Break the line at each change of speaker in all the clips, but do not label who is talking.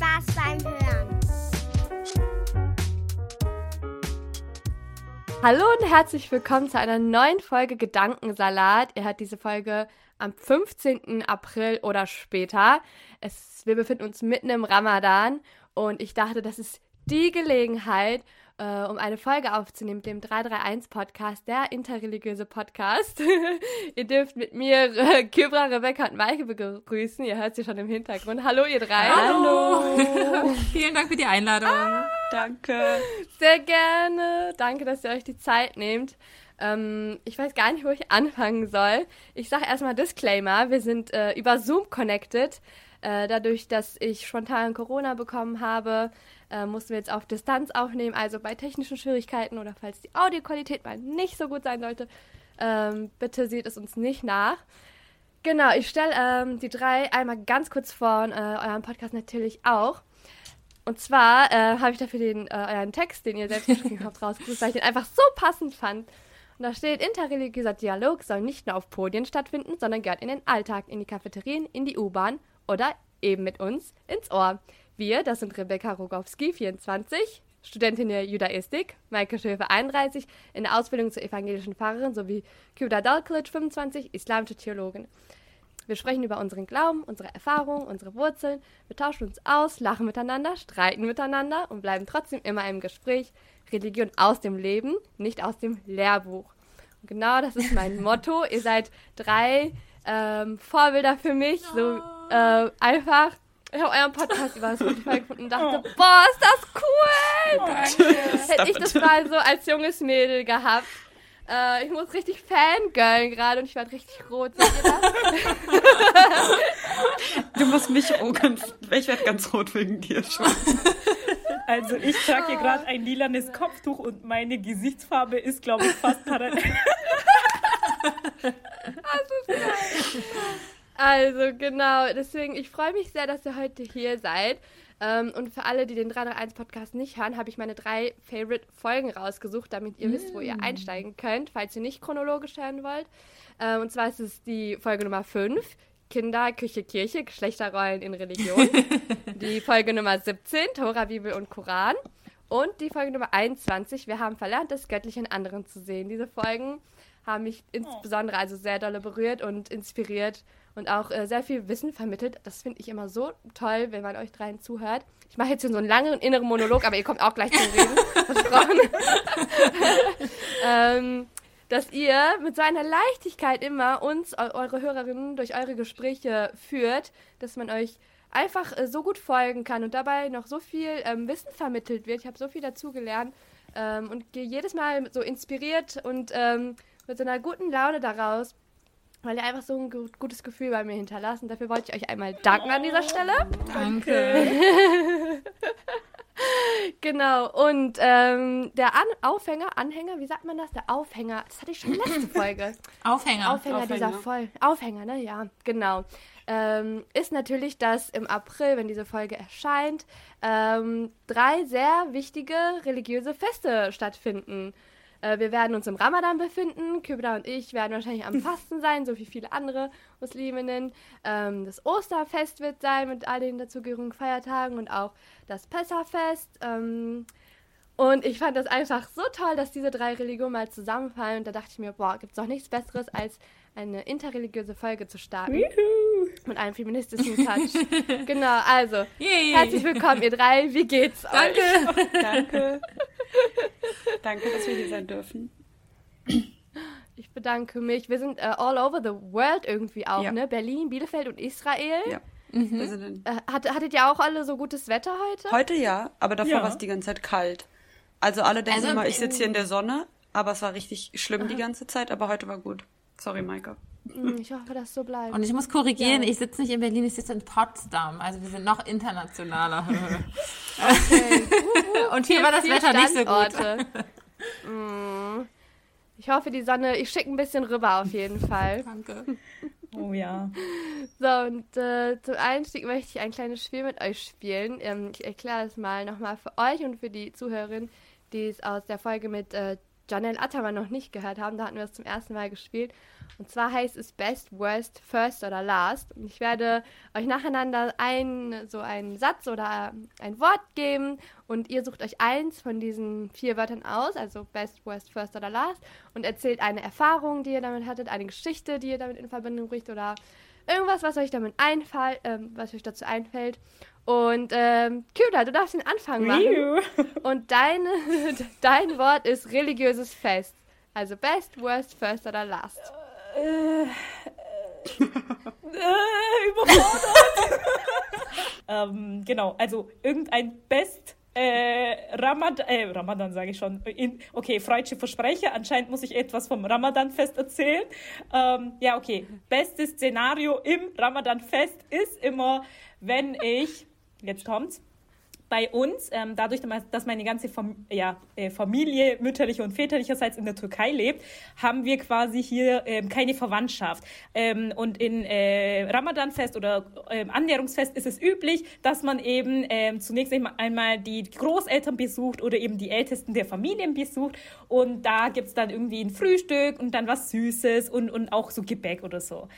Spaß beim Hören.
Hallo und herzlich willkommen zu einer neuen Folge Gedankensalat. Ihr hört diese Folge am 15. April oder später. Es, wir befinden uns mitten im Ramadan und ich dachte, das ist die Gelegenheit, äh, um eine Folge aufzunehmen dem 331 Podcast, der interreligiöse Podcast. ihr dürft mit mir äh, Kybra, Rebecca und Maike begrüßen. Ihr hört sie schon im Hintergrund. Hallo ihr drei.
Hallo. Vielen Dank für die Einladung.
Danke.
Sehr gerne. Danke, dass ihr euch die Zeit nehmt. Ähm, ich weiß gar nicht, wo ich anfangen soll. Ich sage erstmal Disclaimer. Wir sind äh, über Zoom connected. Äh, dadurch, dass ich spontan Corona bekommen habe, äh, mussten wir jetzt auf Distanz aufnehmen. Also bei technischen Schwierigkeiten oder falls die Audioqualität mal nicht so gut sein sollte, ähm, bitte seht es uns nicht nach. Genau, ich stelle ähm, die drei einmal ganz kurz vor und äh, euren Podcast natürlich auch. Und zwar äh, habe ich dafür den, äh, euren Text, den ihr selbst geschrieben habt, rausgesucht, weil ich den einfach so passend fand. Und da steht, interreligiöser Dialog soll nicht nur auf Podien stattfinden, sondern gehört in den Alltag, in die Cafeterien, in die U-Bahn oder eben mit uns ins Ohr. Wir, das sind Rebecca Rogowski, 24, Studentin der Judaistik, Maike Schöfer, 31, in der Ausbildung zur evangelischen Pfarrerin sowie Kyuda Dalklic, 25, islamische Theologin. Wir sprechen über unseren Glauben, unsere Erfahrungen, unsere Wurzeln. Wir tauschen uns aus, lachen miteinander, streiten miteinander und bleiben trotzdem immer im Gespräch. Religion aus dem Leben, nicht aus dem Lehrbuch. Und genau das ist mein Motto. Ihr seid drei ähm, Vorbilder für mich. So äh, einfach. Ich habe euren Podcast über Spotify gefunden und dachte, boah, ist das cool! Hätte ich das mal so als junges Mädel gehabt. Äh, ich muss richtig fangirlen gerade und ich werde richtig rot. Seht ihr das?
Du musst mich auch ganz. Ich werde ganz rot wegen dir schon.
Also ich trage hier gerade ein lilanes Kopftuch und meine Gesichtsfarbe ist, glaube ich, fast parallel.
Also genau, deswegen, ich freue mich sehr, dass ihr heute hier seid. Ähm, und für alle, die den 331 Podcast nicht hören, habe ich meine drei Favorite Folgen rausgesucht, damit ihr wisst, wo ihr einsteigen könnt, falls ihr nicht chronologisch hören wollt. Ähm, und zwar ist es die Folge Nummer 5, Kinder, Küche, Kirche, Geschlechterrollen in Religion. die Folge Nummer 17, Tora, Bibel und Koran. Und die Folge Nummer 21, wir haben verlernt, das Göttliche in anderen zu sehen. Diese Folgen haben mich insbesondere also sehr dolle berührt und inspiriert und auch äh, sehr viel Wissen vermittelt. Das finde ich immer so toll, wenn man euch dreien zuhört. Ich mache jetzt hier so einen langen inneren Monolog, aber ihr kommt auch gleich zum Reden. Versprochen. ähm, dass ihr mit so einer Leichtigkeit immer uns, eu eure Hörerinnen, durch eure Gespräche führt, dass man euch einfach äh, so gut folgen kann und dabei noch so viel ähm, Wissen vermittelt wird. Ich habe so viel dazugelernt ähm, und gehe jedes Mal so inspiriert und ähm, mit so einer guten Laune daraus, weil ihr einfach so ein gut, gutes Gefühl bei mir hinterlassen. Dafür wollte ich euch einmal danken an dieser Stelle.
Danke.
Genau, und ähm, der an Aufhänger, Anhänger, wie sagt man das? Der Aufhänger, das hatte ich schon letzte Folge.
Aufhänger.
Aufhänger, dieser
Aufhänger.
Folge. Aufhänger, ne? Ja, genau. Ähm, ist natürlich, dass im April, wenn diese Folge erscheint, ähm, drei sehr wichtige religiöse Feste stattfinden. Äh, wir werden uns im Ramadan befinden. Kübra und ich werden wahrscheinlich am Fasten sein, so wie viele andere Musliminnen. Ähm, das Osterfest wird sein mit all den dazugehörigen Feiertagen und auch das Pessachfest. Ähm, und ich fand das einfach so toll, dass diese drei Religionen mal zusammenfallen. Und da dachte ich mir, boah, gibt es doch nichts Besseres, als eine interreligiöse Folge zu starten. Mit einem feministischen Touch. genau, also,
Yay.
herzlich willkommen, ihr drei. Wie geht's euch?
Danke.
Danke. Dass wir hier sein dürfen.
Ich bedanke mich. Wir sind äh, all over the world irgendwie auch,
Ja.
ne? Berlin, Bielefeld und Israel.
Ja. Wir sind in,
Äh, hat, hattet ihr auch alle so gutes Wetter heute?
heute ja, aber davor
Ja.
war es die ganze Zeit kalt. Also alle denken
Also-
immer, ich sitze hier in der Sonne, aber es war richtig schlimm die ganze Zeit, aber heute war gut. Sorry, Maike.
Hm, Ich hoffe, dass so bleibt.
Und ich muss korrigieren,
Ja.
ich sitze nicht in Berlin, ich sitze in Potsdam. Also wir sind noch internationaler.
Okay.
Und hier war das Wetter nicht so gut.
Mm. Ich hoffe, die Sonne, ich schicke ein bisschen rüber auf jeden Fall.
Danke.
Oh ja.
So, und äh, zum Einstieg möchte ich ein kleines Spiel mit euch spielen. Ähm, ich erkläre es mal nochmal für euch und für die Zuhörerin, die es aus der Folge mit äh, Janelle Attermann noch nicht gehört haben. Da hatten wir es zum ersten Mal gespielt. Und zwar heißt es Best, Worst, First oder Last. Und ich werde euch nacheinander ein, so einen Satz oder ein Wort geben und ihr sucht euch eins von diesen vier Wörtern aus, also Best, Worst, First oder Last und erzählt eine Erfahrung, die ihr damit hattet, eine Geschichte, die ihr damit in Verbindung bringt oder irgendwas, was euch damit einfällt, ähm, was euch dazu einfällt. Und ähm, Kühler, du darfst den Anfang machen. Und deine, dein Wort ist religiöses Fest. Also Best, Worst, First oder Last.
Äh, überfordert. ähm, genau, also irgendein Best äh, Ramadan, äh, Ramadan sage ich schon. In, okay, freudsche Versprecher. Anscheinend muss ich etwas vom Ramadan-Fest erzählen. Ähm, ja, okay. Bestes Szenario im Ramadan-Fest ist immer, wenn ich, jetzt kommt's, bei uns, ähm, dadurch, dass meine ganze Fam ja, äh, Familie mütterlicher und väterlicherseits in der Türkei lebt, haben wir quasi hier ähm, keine Verwandtschaft. Ähm, und in äh, Ramadanfest oder ähm, Annäherungsfest ist es üblich, dass man eben ähm, zunächst einmal- die Großeltern besucht oder eben die Ältesten der Familien besucht. Und da gibt's dann irgendwie ein Frühstück und dann was Süßes und, und auch so Gebäck oder so.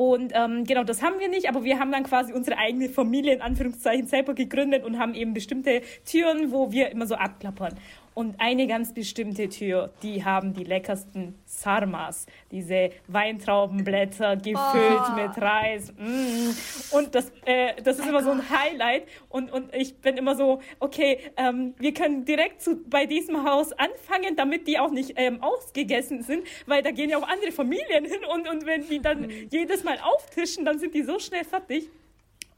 Und ähm, genau, das haben wir nicht, aber wir haben dann quasi unsere eigene Familie in Anführungszeichen selber gegründet und haben eben bestimmte Türen, wo wir immer so abklappern. Und eine ganz bestimmte Tür, die haben die leckersten Sarmas, diese Weintraubenblätter gefüllt
Oh.
mit Reis. Mm. Und das, äh, das ist immer so ein Highlight. Und, und ich bin immer so, okay, ähm, wir können direkt zu, bei diesem Haus anfangen, damit die auch nicht ähm, ausgegessen sind, weil da gehen ja auch andere Familien hin und, und wenn die dann jedes Mal auftischen, dann sind die so schnell fertig.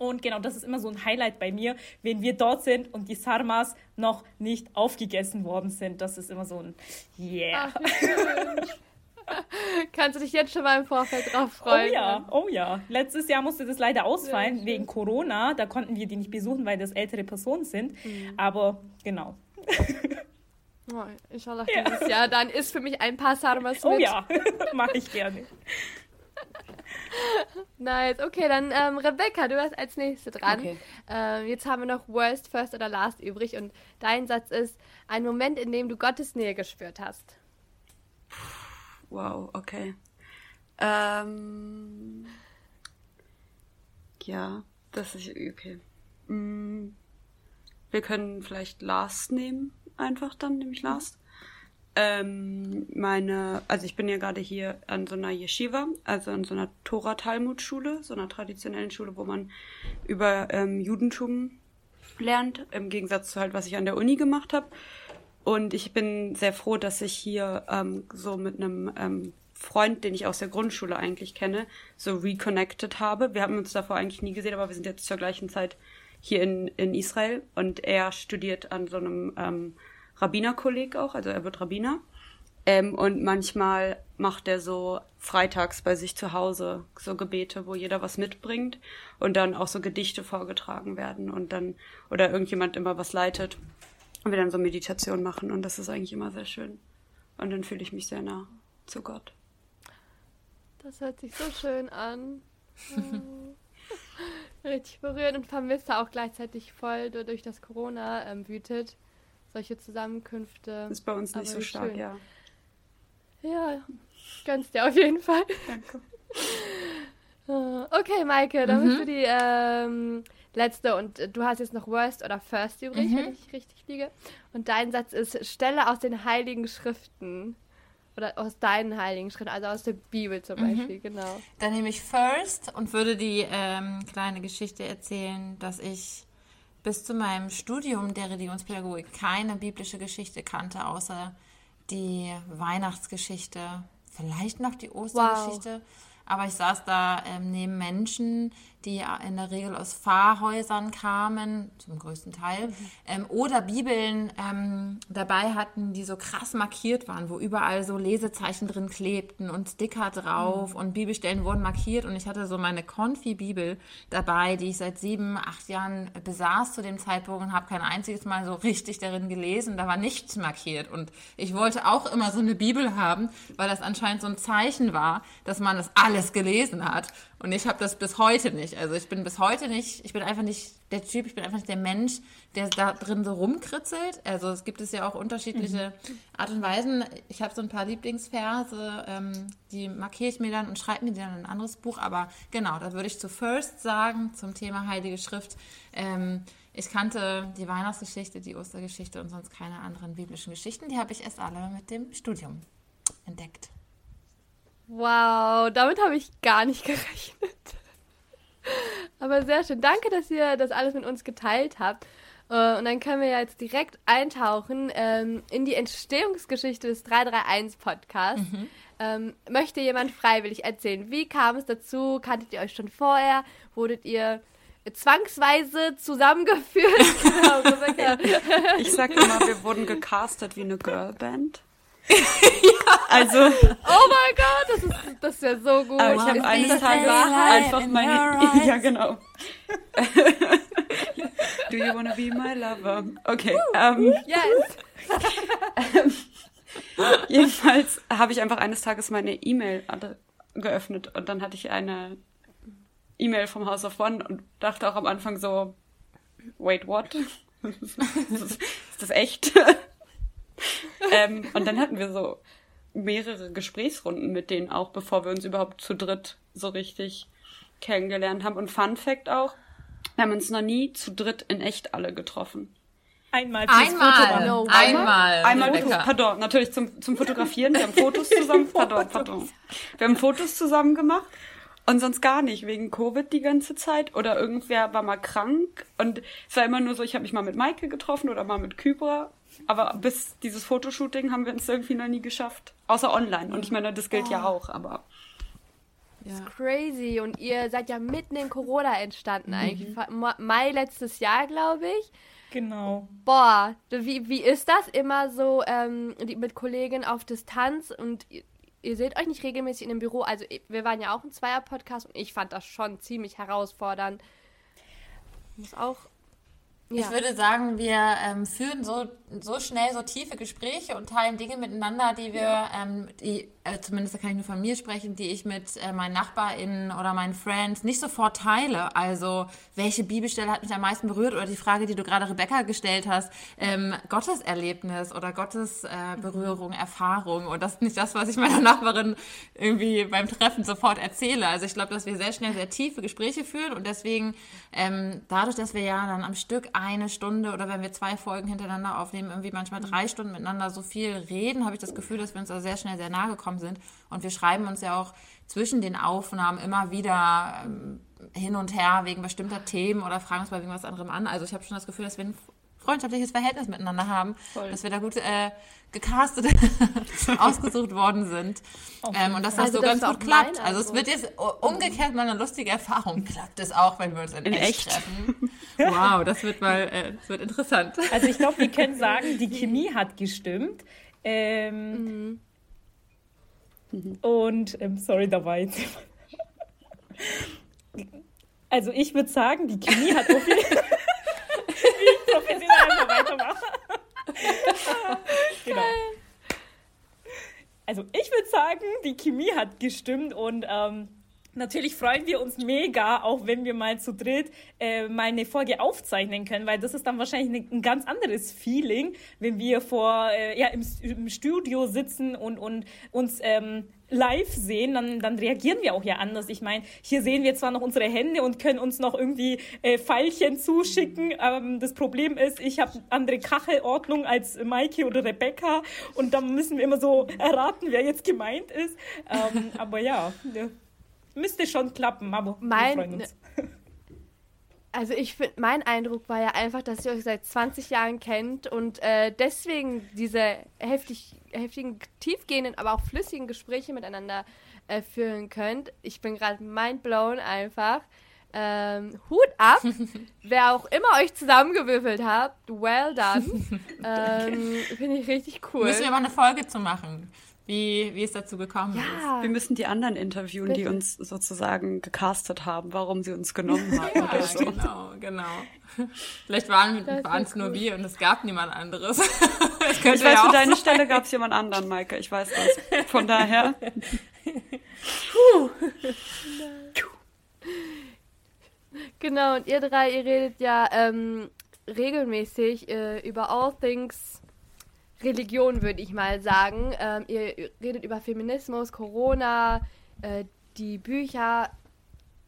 Und genau, das ist immer so ein Highlight bei mir, wenn wir dort sind und die Sarmas noch nicht aufgegessen worden sind. Das ist immer so ein Yeah.
Ach. Kannst du dich jetzt schon mal im Vorfeld drauf
Oh
freuen?
ja, oh ja. Letztes Jahr musste das leider ausfallen
schön.
wegen Corona. Da konnten wir die nicht besuchen, weil das ältere Personen sind. Aber genau.
Oh, inshallah dieses Jahr. Dann ist für mich ein paar Sarmas
Oh
mit.
ja, mache ich gerne.
Nice. Okay, dann ähm, Rebecca, du warst als nächste dran.
Okay.
Ähm, jetzt haben wir noch Worst, First oder Last übrig und dein Satz ist ein Moment, in dem du Gottes Nähe gespürt hast.
Wow, okay. Ähm, ja, das ist okay. Mm, wir können vielleicht Last nehmen, einfach dann nehme ich Last. Ähm, meine, also ich bin ja gerade hier an so einer Yeshiva, also an so einer Tora-Talmud-Schule, so einer traditionellen Schule, wo man über ähm, Judentum lernt, im Gegensatz zu halt, was ich an der Uni gemacht habe. Und ich bin sehr froh, dass ich hier ähm, so mit einem ähm, Freund, den ich aus der Grundschule eigentlich kenne, so reconnected habe. Wir haben uns davor eigentlich nie gesehen, aber wir sind jetzt zur gleichen Zeit hier in, in Israel und er studiert an so einem ähm, Rabbinerkolleg auch, also er wird Rabbiner. Ähm, und manchmal macht er so freitags bei sich zu Hause so Gebete, wo jeder was mitbringt und dann auch so Gedichte vorgetragen werden und dann, oder irgendjemand immer was leitet und wir dann so Meditation machen und das ist eigentlich immer sehr schön. Und dann fühle ich mich sehr nah zu Gott.
Das hört sich so schön an. Oh. Richtig berührend und vermisse auch gleichzeitig voll durch das Corona ähm, wütet. Solche Zusammenkünfte.
Das ist bei uns nicht
Aber
so stark,
schön.
ja.
Ja, gönnst dir auf jeden Fall.
Danke.
Okay, Maike, dann bist du die ähm, letzte und äh, du hast jetzt noch Worst oder First übrig, wenn ich richtig liege. Und dein Satz ist, Stelle aus den Heiligen Schriften. Oder aus deinen Heiligen Schriften, also aus der Bibel zum Beispiel, genau.
Dann nehme ich First und würde die ähm, kleine Geschichte erzählen, dass ich bis zu meinem Studium der Religionspädagogik keine biblische Geschichte kannte, außer die Weihnachtsgeschichte, vielleicht noch die Ostergeschichte. Aber ich saß da ähm, neben Menschen, die in der Regel aus Pfarrhäusern kamen, zum größten Teil, mhm. ähm, oder Bibeln ähm, dabei hatten, die so krass markiert waren, wo überall so Lesezeichen drin klebten und Sticker drauf mhm. und Bibelstellen wurden markiert und ich hatte so meine Konfi-Bibel dabei, die ich seit sieben, acht Jahren besaß zu dem Zeitpunkt und habe kein einziges Mal so richtig darin gelesen, da war nichts markiert und ich wollte auch immer so eine Bibel haben, weil das anscheinend so ein Zeichen war, dass man das alles gelesen hat und ich habe das bis heute nicht. Also ich bin bis heute nicht, ich bin einfach nicht der Typ, ich bin einfach nicht der Mensch, der da drin so rumkritzelt. Also es gibt es ja auch unterschiedliche mhm. Art und Weisen. Ich habe so ein paar Lieblingsverse, ähm, die markiere ich mir dann und schreibe mir dann ein anderes Buch. Aber genau, da würde ich zu First sagen zum Thema Heilige Schrift. Ähm, ich kannte die Weihnachtsgeschichte, die Ostergeschichte und sonst keine anderen biblischen Geschichten. Die habe ich erst alle mit dem Studium entdeckt.
Wow, damit habe ich gar nicht gerechnet. Aber sehr schön. Danke, dass ihr das alles mit uns geteilt habt. Äh, und dann können wir jetzt direkt eintauchen ähm, in die Entstehungsgeschichte des 331 Podcasts. Mhm. Ähm, möchte jemand freiwillig erzählen, wie kam es dazu? Kanntet ihr euch schon vorher? Wurdet ihr zwangsweise zusammengeführt? genau,
ich sag immer, wir wurden gecastet wie eine Girlband ja. Also.
Oh mein Gott, das ist, das ist ja so gut.
Aber ich habe eines Tages einfach meine. Ja, genau. Do you wanna be my lover? Okay. Um,
yes.
jedenfalls habe ich einfach eines Tages meine E-Mail geöffnet und dann hatte ich eine E-Mail vom House of One und dachte auch am Anfang so, wait, what? ist das echt? ähm, und dann hatten wir so mehrere Gesprächsrunden mit denen auch, bevor wir uns überhaupt zu dritt so richtig kennengelernt haben. Und Fun Fact auch, wir haben uns noch nie zu dritt in echt alle getroffen.
Einmal
einmal, no. einmal,
einmal, einmal pardon, natürlich zum, zum Fotografieren. Wir haben Fotos zusammen, pardon, pardon. Wir haben Fotos zusammen gemacht und sonst gar nicht, wegen Covid die ganze Zeit. Oder irgendwer war mal krank. Und es war immer nur so, ich habe mich mal mit Maike getroffen oder mal mit Kybra. Aber bis dieses Fotoshooting haben wir uns irgendwie noch nie geschafft. Außer online. Und ich meine, das gilt oh. ja auch, aber.
Ja. Das ist crazy. Und ihr seid ja mitten in Corona entstanden mhm. eigentlich. Mai letztes Jahr, glaube ich.
Genau.
Boah, wie, wie ist das immer so ähm, mit Kollegen auf Distanz und ihr, seht euch nicht regelmäßig in dem Büro? Also wir waren ja auch ein Zweier-Podcast und ich fand das schon ziemlich herausfordernd. Muss auch
ja. Ich würde sagen, wir ähm, führen so, so schnell so tiefe Gespräche und teilen Dinge miteinander, die wir, ja. ähm, die, äh, zumindest kann ich nur von mir sprechen, die ich mit äh, meinen NachbarInnen oder meinen Friends nicht sofort teile. Also, welche Bibelstelle hat mich am meisten berührt oder die Frage, die du gerade Rebecca gestellt hast, ähm, Gotteserlebnis oder Gottes äh, Berührung, Erfahrung. Und das ist nicht das, was ich meiner Nachbarin irgendwie beim Treffen sofort erzähle. Also, ich glaube, dass wir sehr schnell sehr tiefe Gespräche führen und deswegen, ähm, dadurch, dass wir ja dann am Stück eine Stunde oder wenn wir zwei Folgen hintereinander aufnehmen, irgendwie manchmal drei Stunden miteinander so viel reden, habe ich das Gefühl, dass wir uns da sehr schnell sehr nahe gekommen sind. Und wir schreiben uns ja auch zwischen den Aufnahmen immer wieder ähm, hin und her wegen bestimmter Themen oder fragen uns bei irgendwas anderem an. Also ich habe schon das Gefühl, dass wir ein freundschaftliches Verhältnis miteinander haben, Voll. dass wir da gut äh, gecastet, ausgesucht worden sind. Ähm, und dass das also so das ganz gut klappt. Also es wird jetzt umgekehrt mal eine lustige Erfahrung. Klappt es auch, wenn wir uns in, in echt, echt, treffen? Wow, das wird mal, äh, das wird interessant.
Also ich glaube, wir können sagen, die Chemie hat gestimmt. Ähm, mhm. Und, ähm, sorry, da war jetzt Also ich würde sagen, die Chemie hat auf jeden Fall professionell einfach weitermachen. Genau. Also ich würde sagen, die Chemie hat gestimmt und ähm, Natürlich freuen wir uns mega, auch wenn wir mal zu dritt äh, mal eine Folge aufzeichnen können, weil das ist dann wahrscheinlich ein ganz anderes Feeling, wenn wir vor äh, ja im, im, Studio sitzen und, und uns ähm, live sehen, dann, dann reagieren wir auch ja anders. Ich meine, hier sehen wir zwar noch unsere Hände und können uns noch irgendwie äh, Pfeilchen zuschicken. Ähm, das Problem ist, ich habe andere Kachelordnung als Maike oder Rebecca und da müssen wir immer so erraten, wer jetzt gemeint ist. Ähm, aber ja. ja. Müsste schon klappen, aber mein, wir freuen uns.
Also ich finde, mein Eindruck war ja einfach, dass ihr euch seit 20 Jahren kennt und äh, deswegen diese heftig, heftigen, tiefgehenden, aber auch flüssigen Gespräche miteinander äh, führen könnt. Ich bin gerade mindblown einfach. Ähm, Hut ab, wer auch immer euch zusammengewürfelt habt, well done. ähm, Finde ich richtig cool.
Müssen wir mal eine Folge zu machen wie, wie es dazu gekommen
ja.
ist.
Wir müssen die anderen interviewen, Bitte. die uns sozusagen gecastet haben, warum sie uns genommen haben ja, oder so.
Genau, genau. Vielleicht waren, es nur wir und es gab niemand anderes.
ich weiß, ja für deine Stelle gab es jemand anderen, Maike. Ich weiß das. Von daher. Puh.
Genau, und ihr drei, ihr redet ja ähm, regelmäßig äh, über All Things Religion, würde ich mal sagen. Ähm, ihr redet über Feminismus, Corona, äh, die Bücher,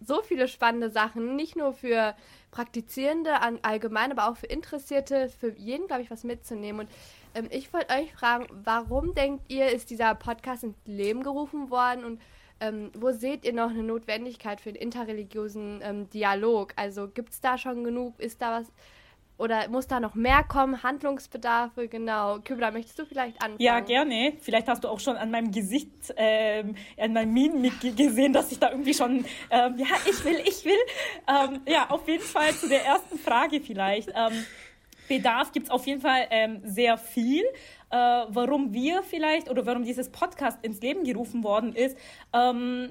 so viele spannende Sachen, nicht nur für Praktizierende allgemein, aber auch für Interessierte, für jeden, glaube ich, was mitzunehmen. Und ähm, ich wollte euch fragen, warum denkt ihr, ist dieser Podcast ins Leben gerufen worden und ähm, wo seht ihr noch eine Notwendigkeit für den interreligiösen ähm, Dialog? Also gibt es da schon genug? Ist da was, oder muss da noch mehr kommen? Handlungsbedarfe, genau. Kübler, möchtest du vielleicht anfangen?
Ja, gerne. Vielleicht hast du auch schon an meinem Gesicht, ähm, an meinem Minen gesehen, dass ich da irgendwie schon, ähm, ja, ich will, ich will. Ähm, ja, auf jeden Fall zu der ersten Frage vielleicht. Ähm, Bedarf gibt es auf jeden Fall ähm, sehr viel. Äh, warum wir vielleicht oder warum dieses Podcast ins Leben gerufen worden ist, ähm,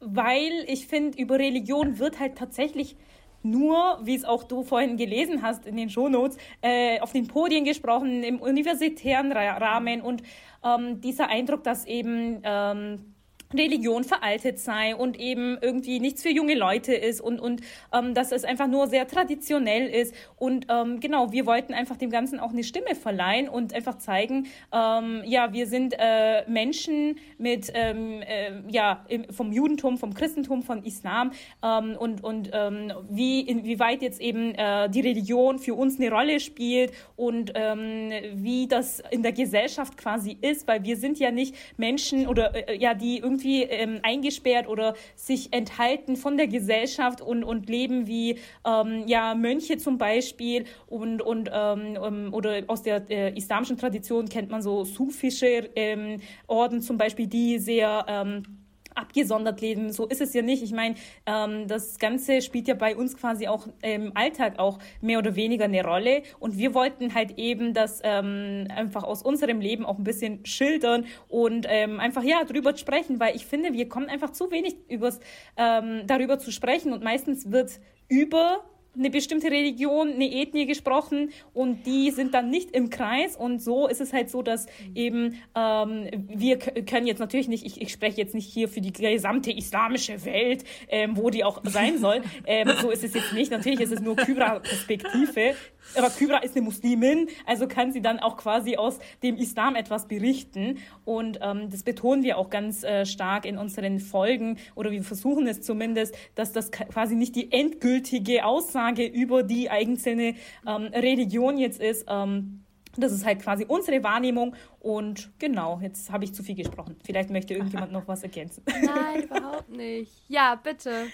weil ich finde, über Religion wird halt tatsächlich nur, wie es auch du vorhin gelesen hast in den Shownotes, äh, auf den Podien gesprochen, im universitären Rahmen. Und ähm, dieser Eindruck, dass eben ähm, Religion veraltet sei und eben irgendwie nichts für junge Leute ist und, und ähm, dass es einfach nur sehr traditionell ist. Und ähm, genau, wir wollten einfach dem Ganzen auch eine Stimme verleihen und einfach zeigen, ähm, ja, wir sind äh, Menschen mit, ähm, äh, ja, im, vom Judentum, vom Christentum, von Islam ähm, und, und ähm, wie, inwieweit jetzt eben äh, die Religion für uns eine Rolle spielt und ähm, wie das in der Gesellschaft quasi ist, weil wir sind ja nicht Menschen oder äh, ja, die irgendwie irgendwie ähm, eingesperrt oder sich enthalten von der Gesellschaft und, und leben wie ähm, ja, Mönche zum Beispiel und, und ähm, ähm oder aus der äh, islamischen Tradition kennt man so sufische ähm, Orden zum Beispiel, die sehr ähm, abgesondert leben. So ist es ja nicht. Ich meine, ähm, das Ganze spielt ja bei uns quasi auch im Alltag auch mehr oder weniger eine Rolle. Und wir wollten halt eben das ähm, einfach aus unserem Leben auch ein bisschen schildern und ähm, einfach ja drüber sprechen, weil ich finde, wir kommen einfach zu wenig übers, ähm, darüber zu sprechen und meistens wird über eine bestimmte Religion, eine Ethnie gesprochen und die sind dann nicht im Kreis. Und so ist es halt so, dass eben ähm, wir können jetzt natürlich nicht, ich, ich spreche jetzt nicht hier für die gesamte islamische Welt, ähm, wo die auch sein soll, ähm, so ist es jetzt nicht, natürlich ist es nur Kybra-Perspektive, aber Kybra ist eine Muslimin, also kann sie dann auch quasi aus dem Islam etwas berichten. Und ähm, das betonen wir auch ganz äh, stark in unseren Folgen. Oder wir versuchen es zumindest, dass das quasi nicht die endgültige Aussage Aussage über die einzelne ähm, Religion jetzt ist. Ähm, das ist halt quasi unsere Wahrnehmung. Und genau, jetzt habe ich zu viel gesprochen. Vielleicht möchte irgendjemand noch was ergänzen.
Nein, überhaupt nicht. Ja, bitte.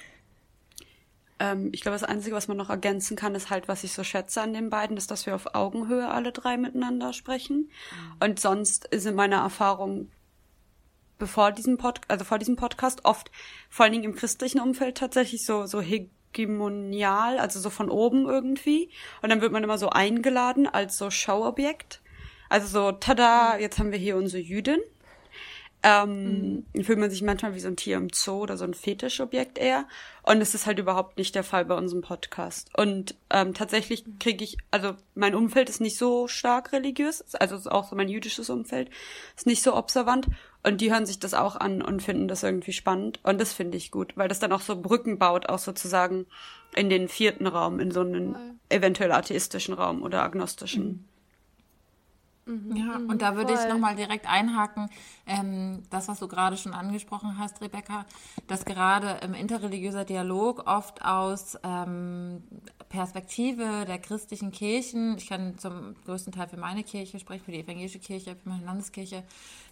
Ähm, ich glaube, das Einzige, was man noch ergänzen kann, ist halt, was ich so schätze an den beiden, ist, dass wir auf Augenhöhe alle drei miteinander sprechen. Mhm. Und sonst ist in meiner Erfahrung bevor diesem Pod also vor diesem Podcast oft, vor allen Dingen im christlichen Umfeld tatsächlich so, so hegemonial, also so von oben irgendwie. Und dann wird man immer so eingeladen als so Schauobjekt. Also so, tada, jetzt haben wir hier unsere Jüdin. Ähm, mhm. fühlt man sich manchmal wie so ein Tier im Zoo oder so ein Fetischobjekt eher. Und es ist halt überhaupt nicht der Fall bei unserem Podcast. Und ähm, tatsächlich kriege ich, also mein Umfeld ist nicht so stark religiös, also auch so mein jüdisches Umfeld ist nicht so observant. Und die hören sich das auch an und finden das irgendwie spannend. Und das finde ich gut, weil das dann auch so Brücken baut, auch sozusagen in den vierten Raum, in so einen eventuell atheistischen Raum oder agnostischen. Mhm.
Mhm, ja, mhm, und da würde voll. ich nochmal direkt einhaken, ähm, das, was du gerade schon angesprochen hast, Rebecca, dass gerade im interreligiöser Dialog oft aus ähm, Perspektive der christlichen Kirchen, ich kann zum größten Teil für meine Kirche sprechen, für die evangelische Kirche, für meine Landeskirche,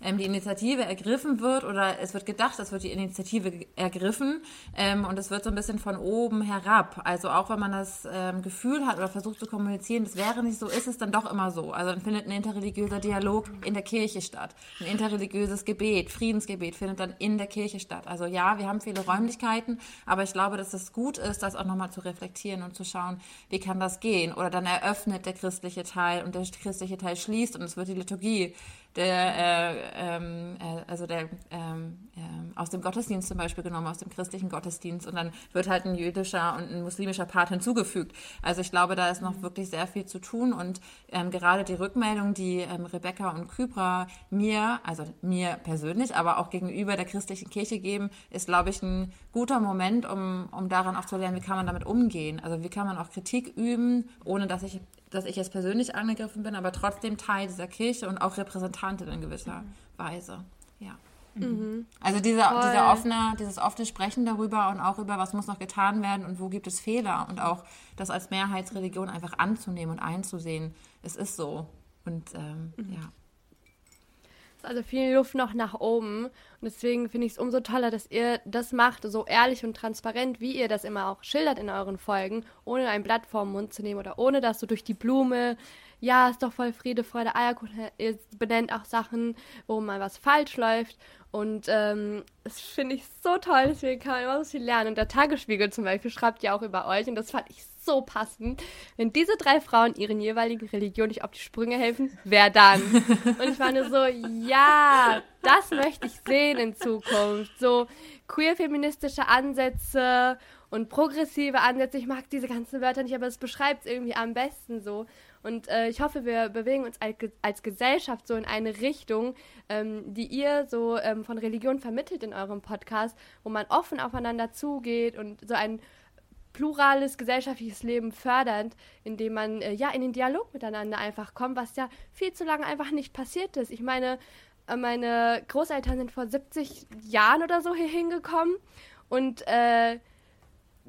ähm, die Initiative ergriffen wird oder es wird gedacht, es wird die Initiative ergriffen ähm, und es wird so ein bisschen von oben herab. Also auch wenn man das ähm, Gefühl hat oder versucht zu kommunizieren, das wäre nicht so, ist es dann doch immer so. Also dann findet eine interreligiöse interreligiöser Dialog in der Kirche statt. Ein interreligiöses Gebet, Friedensgebet findet dann in der Kirche statt. Also ja, wir haben viele Räumlichkeiten, aber ich glaube, dass es gut ist, das auch nochmal zu reflektieren und zu schauen, wie kann das gehen? Oder dann eröffnet der christliche Teil und der christliche Teil schließt und es wird die Liturgie der, äh, ähm, äh, also der ähm, äh, aus dem Gottesdienst zum Beispiel genommen, aus dem christlichen Gottesdienst und dann wird halt ein jüdischer und ein muslimischer Part hinzugefügt. Also ich glaube, da ist noch wirklich sehr viel zu tun und ähm, gerade die Rückmeldung, die ähm, Rebecca und Kybra mir, also mir persönlich, aber auch gegenüber der christlichen Kirche geben, ist, glaube ich, ein guter Moment, um, um daran auch zu lernen, wie kann man damit umgehen. Also wie kann man auch Kritik üben, ohne dass ich dass ich jetzt persönlich angegriffen bin, aber trotzdem Teil dieser Kirche und auch Repräsentantin in gewisser mhm. Weise. Ja. Mhm. Also dieser, dieser offene, dieses offene Sprechen darüber und auch über, was muss noch getan werden und wo gibt es Fehler und auch das als Mehrheitsreligion einfach anzunehmen und einzusehen. Es ist so. Und ähm, mhm. ja
also viel Luft noch nach oben. Und deswegen finde ich es umso toller, dass ihr das macht, so ehrlich und transparent, wie ihr das immer auch schildert in euren Folgen, ohne ein Blatt vorm Mund zu nehmen oder ohne dass du durch die Blume, ja, ist doch voll Friede, Freude, Eierkuchen, ihr benennt auch Sachen, wo mal was falsch läuft. Und ähm, das finde ich so toll, deswegen kann man immer so viel lernen. Und der Tagesspiegel zum Beispiel schreibt ja auch über euch und das fand ich so passend. Wenn diese drei Frauen ihren jeweiligen Religionen nicht auf die Sprünge helfen, wer dann? Und ich war nur so, ja, das möchte ich sehen in Zukunft. So queer-feministische Ansätze und progressive Ansätze. Ich mag diese ganzen Wörter nicht, aber es beschreibt es irgendwie am besten so. Und äh, ich hoffe, wir bewegen uns als, als Gesellschaft so in eine Richtung, ähm, die ihr so ähm, von Religion vermittelt in eurem Podcast, wo man offen aufeinander zugeht und so ein plurales gesellschaftliches Leben fördernd, indem man äh, ja in den Dialog miteinander einfach kommt, was ja viel zu lange einfach nicht passiert ist. Ich meine, äh, meine Großeltern sind vor 70 Jahren oder so hier hingekommen und äh,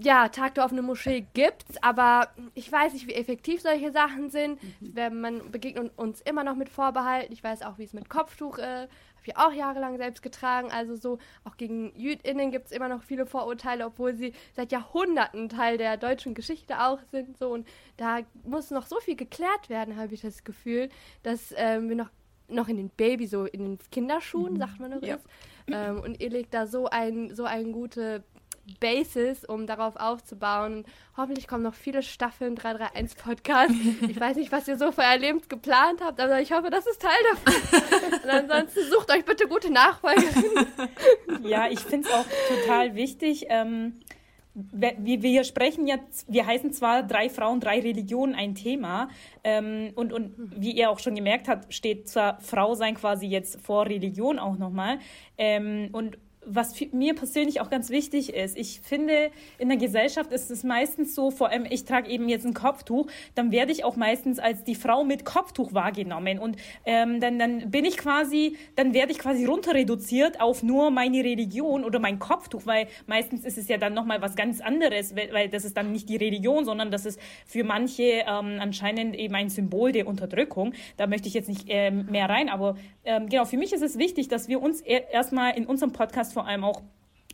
ja, Tag der offenen Moschee gibt's, aber ich weiß nicht, wie effektiv solche Sachen sind. Mhm. Man begegnet uns immer noch mit Vorbehalten. Ich weiß auch, wie es mit Kopftuch ist. Äh, Ich auch jahrelang selbst getragen. Also so, auch gegen JüdInnen gibt es immer noch viele Vorurteile, obwohl sie seit Jahrhunderten Teil der deutschen Geschichte auch sind. So, und da muss noch so viel geklärt werden, habe ich das Gefühl, dass ähm, wir noch noch in den Baby, so in den Kinderschuhen, mhm. sagt man noch ja. Ähm, und ihr legt da so ein, so ein gute Basis, um darauf aufzubauen. Hoffentlich kommen noch viele Staffeln 331 Podcast. Ich weiß nicht, was ihr so für euer Leben geplant habt, aber ich hoffe, das ist Teil davon. Und ansonsten sucht euch bitte gute Nachfolgerinnen.
Ja, ich finde es auch total wichtig. Ähm, wir, wir sprechen jetzt, wir heißen zwar drei Frauen, drei Religionen ein Thema. Ähm, und, und wie ihr auch schon gemerkt habt, steht zwar Frau sein quasi jetzt vor Religion auch nochmal. Ähm, und was mir persönlich auch ganz wichtig ist, ich finde, in der Gesellschaft ist es meistens so, vor allem ich trage eben jetzt ein Kopftuch, dann werde ich auch meistens als die Frau mit Kopftuch wahrgenommen und ähm, dann, dann bin ich quasi, dann werde ich quasi runter reduziert auf nur meine Religion oder mein Kopftuch, weil meistens ist es ja dann nochmal was ganz anderes, weil, das ist dann nicht die Religion, sondern das ist für manche ähm, anscheinend eben ein Symbol der Unterdrückung. Da möchte ich jetzt nicht ähm, mehr rein, aber ähm, genau, für mich ist es wichtig, dass wir uns er erstmal in unserem Podcast vor allem auch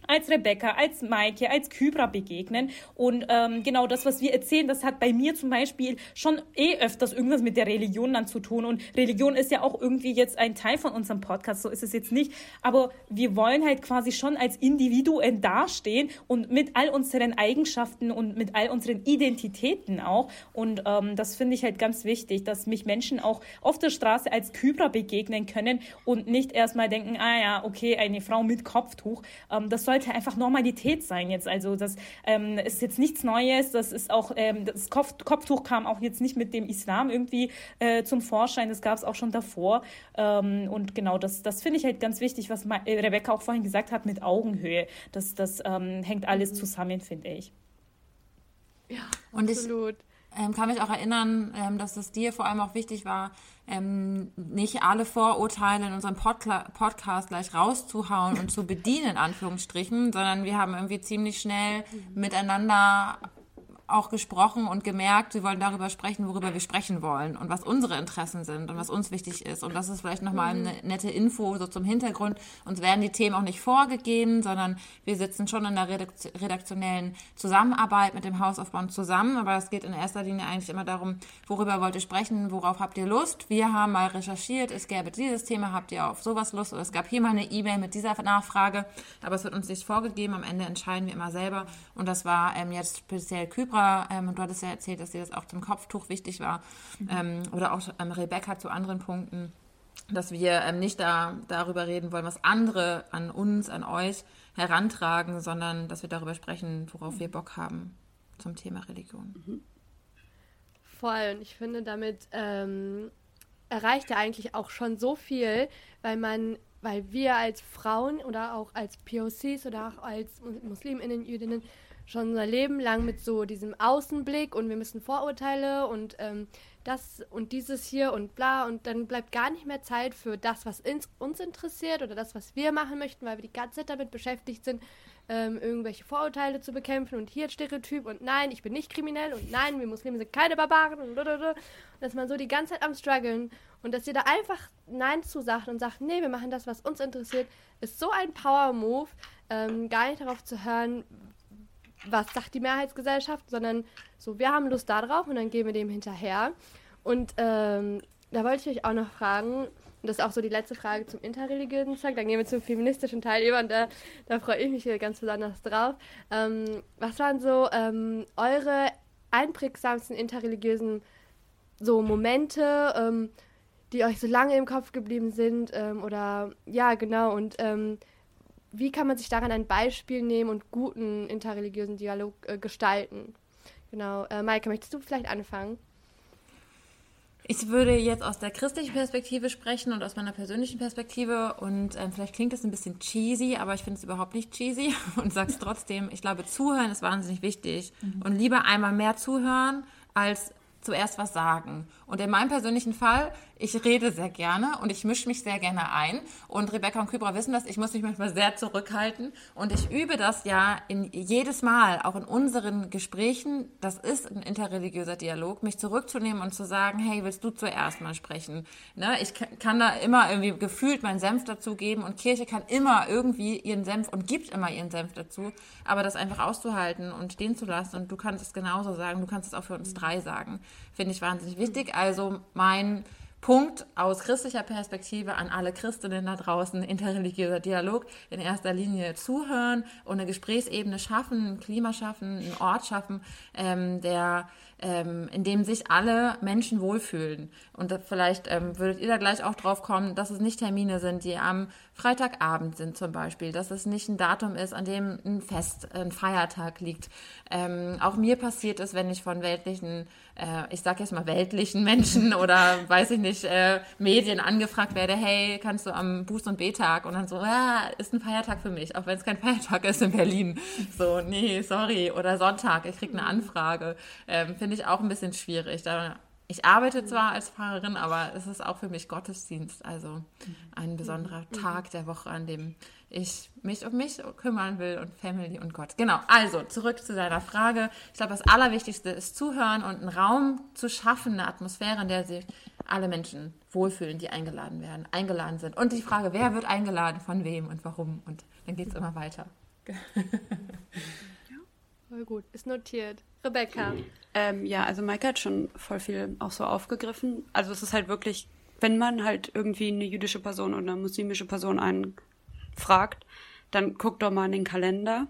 als Rebecca, als Maike, als Kybra begegnen. Und ähm, genau das, was wir erzählen, das hat bei mir zum Beispiel schon eh öfters irgendwas mit der Religion dann zu tun. Und Religion ist ja auch irgendwie jetzt ein Teil von unserem Podcast, so ist es jetzt nicht. Aber wir wollen halt quasi schon als Individuen dastehen und mit all unseren Eigenschaften und mit all unseren Identitäten auch. Und ähm, das finde ich halt ganz wichtig, dass mich Menschen auch auf der Straße als Kybra begegnen können und nicht erstmal denken, ah ja, okay, eine Frau mit Kopftuch. Ähm, das soll sollte einfach Normalität sein jetzt. Also das ähm, ist jetzt nichts Neues. Das ist auch, ähm, das Kopf, Kopftuch kam auch jetzt nicht mit dem Islam irgendwie äh, zum Vorschein. Das gab es auch schon davor. Ähm, und genau, das, das finde ich halt ganz wichtig, was äh, Rebecca auch vorhin gesagt hat mit Augenhöhe. Das, das ähm, hängt alles mhm. zusammen, finde ich.
Ja, und absolut.
Ich, ähm, kann mich auch erinnern, ähm, dass es dir vor allem auch wichtig war, ähm, nicht alle Vorurteile in unserem Podca Podcast gleich rauszuhauen und zu bedienen, in Anführungsstrichen, sondern wir haben irgendwie ziemlich schnell miteinander auch gesprochen und gemerkt, wir wollen darüber sprechen, worüber wir sprechen wollen und was unsere Interessen sind und was uns wichtig ist. Und das ist vielleicht nochmal eine nette Info so zum Hintergrund. Uns werden die Themen auch nicht vorgegeben, sondern wir sitzen schon in der redaktionellen Zusammenarbeit mit dem Haus of Bonn zusammen. Aber es geht in erster Linie eigentlich immer darum, worüber wollt ihr sprechen, worauf habt ihr Lust. Wir haben mal recherchiert, es gäbe dieses Thema, habt ihr auf sowas Lust oder es gab hier mal eine E-Mail mit dieser Nachfrage. Aber es wird uns nicht vorgegeben. Am Ende entscheiden wir immer selber. Und das war ähm, jetzt speziell Kybra. Ähm, und du hattest ja erzählt, dass dir das auch zum Kopftuch wichtig war. Mhm. Ähm, oder auch ähm, Rebecca zu anderen Punkten. Dass wir ähm, nicht da, darüber reden wollen, was andere an uns, an euch herantragen, sondern dass wir darüber sprechen, worauf wir Bock haben zum Thema Religion. Mhm.
Voll. Und ich finde, damit ähm, erreicht er eigentlich auch schon so viel, weil man weil wir als Frauen oder auch als POCs oder auch als Musliminnen, Jüdinnen schon unser Leben lang mit so diesem Außenblick und wir müssen Vorurteile und ähm, das und dieses hier und bla und dann bleibt gar nicht mehr Zeit für das, was ins, uns interessiert oder das, was wir machen möchten, weil wir die ganze Zeit damit beschäftigt sind, ähm, irgendwelche Vorurteile zu bekämpfen und hier Stereotyp und nein, ich bin nicht kriminell und nein, wir Muslime sind keine Barbaren und, und dass man so die ganze Zeit am struggeln und dass ihr da einfach Nein zu sagt und sagt, nee, wir machen das, was uns interessiert, ist so ein Power-Move, ähm, gar nicht darauf zu hören, was sagt die Mehrheitsgesellschaft, sondern so, wir haben Lust darauf und dann gehen wir dem hinterher. Und ähm, da wollte ich euch auch noch fragen, und das ist auch so die letzte Frage zum interreligiösen Tag. Dann gehen wir zum feministischen Teil über und da, da freue ich mich ganz besonders drauf. Ähm, was waren so ähm, eure einprägsamsten interreligiösen so Momente, ähm, die euch so lange im Kopf geblieben sind? Ähm, oder ja, genau. Und ähm, wie kann man sich daran ein Beispiel nehmen und guten interreligiösen Dialog äh, gestalten? Genau. Äh, Maike, möchtest du vielleicht anfangen?
Ich würde jetzt aus der christlichen Perspektive sprechen und aus meiner persönlichen Perspektive und ähm, vielleicht klingt das ein bisschen cheesy, aber ich finde es überhaupt nicht cheesy und sage es trotzdem. Ich glaube, zuhören ist wahnsinnig wichtig mhm. und lieber einmal mehr zuhören als zuerst was sagen. Und in meinem persönlichen Fall, ich rede sehr gerne und ich mische mich sehr gerne ein. Und Rebecca und Kybra wissen das, ich muss mich manchmal sehr zurückhalten. Und ich übe das ja in jedes Mal, auch in unseren Gesprächen. Das ist ein interreligiöser Dialog, mich zurückzunehmen und zu sagen, hey, willst du zuerst mal sprechen? Ne? Ich kann da immer irgendwie gefühlt meinen Senf dazugeben und Kirche kann immer irgendwie ihren Senf und gibt immer ihren Senf dazu. Aber das einfach auszuhalten und stehen zu lassen und du kannst es genauso sagen, du kannst es auch für uns drei sagen, finde ich wahnsinnig wichtig. Also mein Punkt aus christlicher Perspektive an alle Christinnen da draußen, interreligiöser Dialog, in erster Linie zuhören und eine Gesprächsebene schaffen, ein Klima schaffen, einen Ort schaffen, ähm, der ähm, in dem sich alle Menschen wohlfühlen. Und vielleicht ähm, würdet ihr da gleich auch drauf kommen, dass es nicht Termine sind, die am Freitagabend sind zum Beispiel, dass es nicht ein Datum ist, an dem ein Fest, ein Feiertag liegt. Ähm, auch mir passiert es, wenn ich von weltlichen, äh, ich sag jetzt mal weltlichen Menschen oder weiß ich nicht, äh, Medien angefragt werde, hey, kannst du am Buß- und B-Tag? Und dann so, ja, ist ein Feiertag für mich, auch wenn es kein Feiertag ist in Berlin. So, nee, sorry. Oder Sonntag, ich krieg eine Anfrage. Ähm, Finde ich auch ein bisschen schwierig. Da ich arbeite zwar als Pfarrerin, aber es ist auch für mich Gottesdienst, also ein besonderer. Tag der Woche, an dem ich mich um mich kümmern will und Family und Gott. Genau, also zurück zu deiner Frage. Ich glaube, das Allerwichtigste ist zuhören und einen Raum zu schaffen, eine Atmosphäre, in der sich alle Menschen wohlfühlen, die eingeladen werden, eingeladen sind. Und die Frage, wer wird eingeladen, von wem und warum. Und dann geht es immer weiter.
voll gut. Ist notiert. Rebecca.
Ähm, ja, also Maike hat schon voll viel auch so aufgegriffen. Also es ist halt wirklich, wenn man halt irgendwie eine jüdische Person oder eine muslimische Person einen fragt, dann guckt doch mal in den Kalender.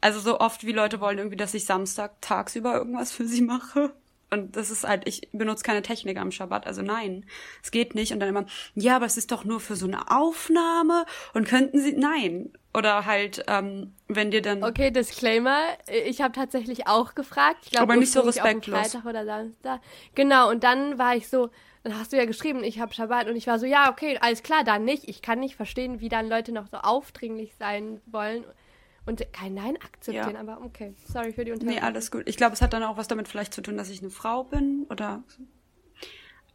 Also so oft wie Leute wollen irgendwie, dass ich Samstag tagsüber irgendwas für sie mache. Und das ist halt, ich benutze keine Technik am Schabbat, also nein, es geht nicht. Und dann immer, ja, aber es ist doch nur für so eine Aufnahme und könnten Sie, nein. Oder halt, ähm, wenn dir dann.
Okay, Disclaimer, ich habe tatsächlich auch gefragt. Ich glaub,
aber nicht so respektlos.
Freitag oder Samstag. Genau, und dann war ich so, dann hast du ja geschrieben, ich habe Schabbat und ich war so, ja, okay, alles klar, dann nicht. Ich kann nicht verstehen, wie dann Leute noch so aufdringlich sein wollen und kein Nein akzeptieren, ja. aber okay, sorry für die Unterbrechung.
Nee, alles gut. Ich glaube, es hat dann auch was damit vielleicht zu tun, dass ich eine Frau bin oder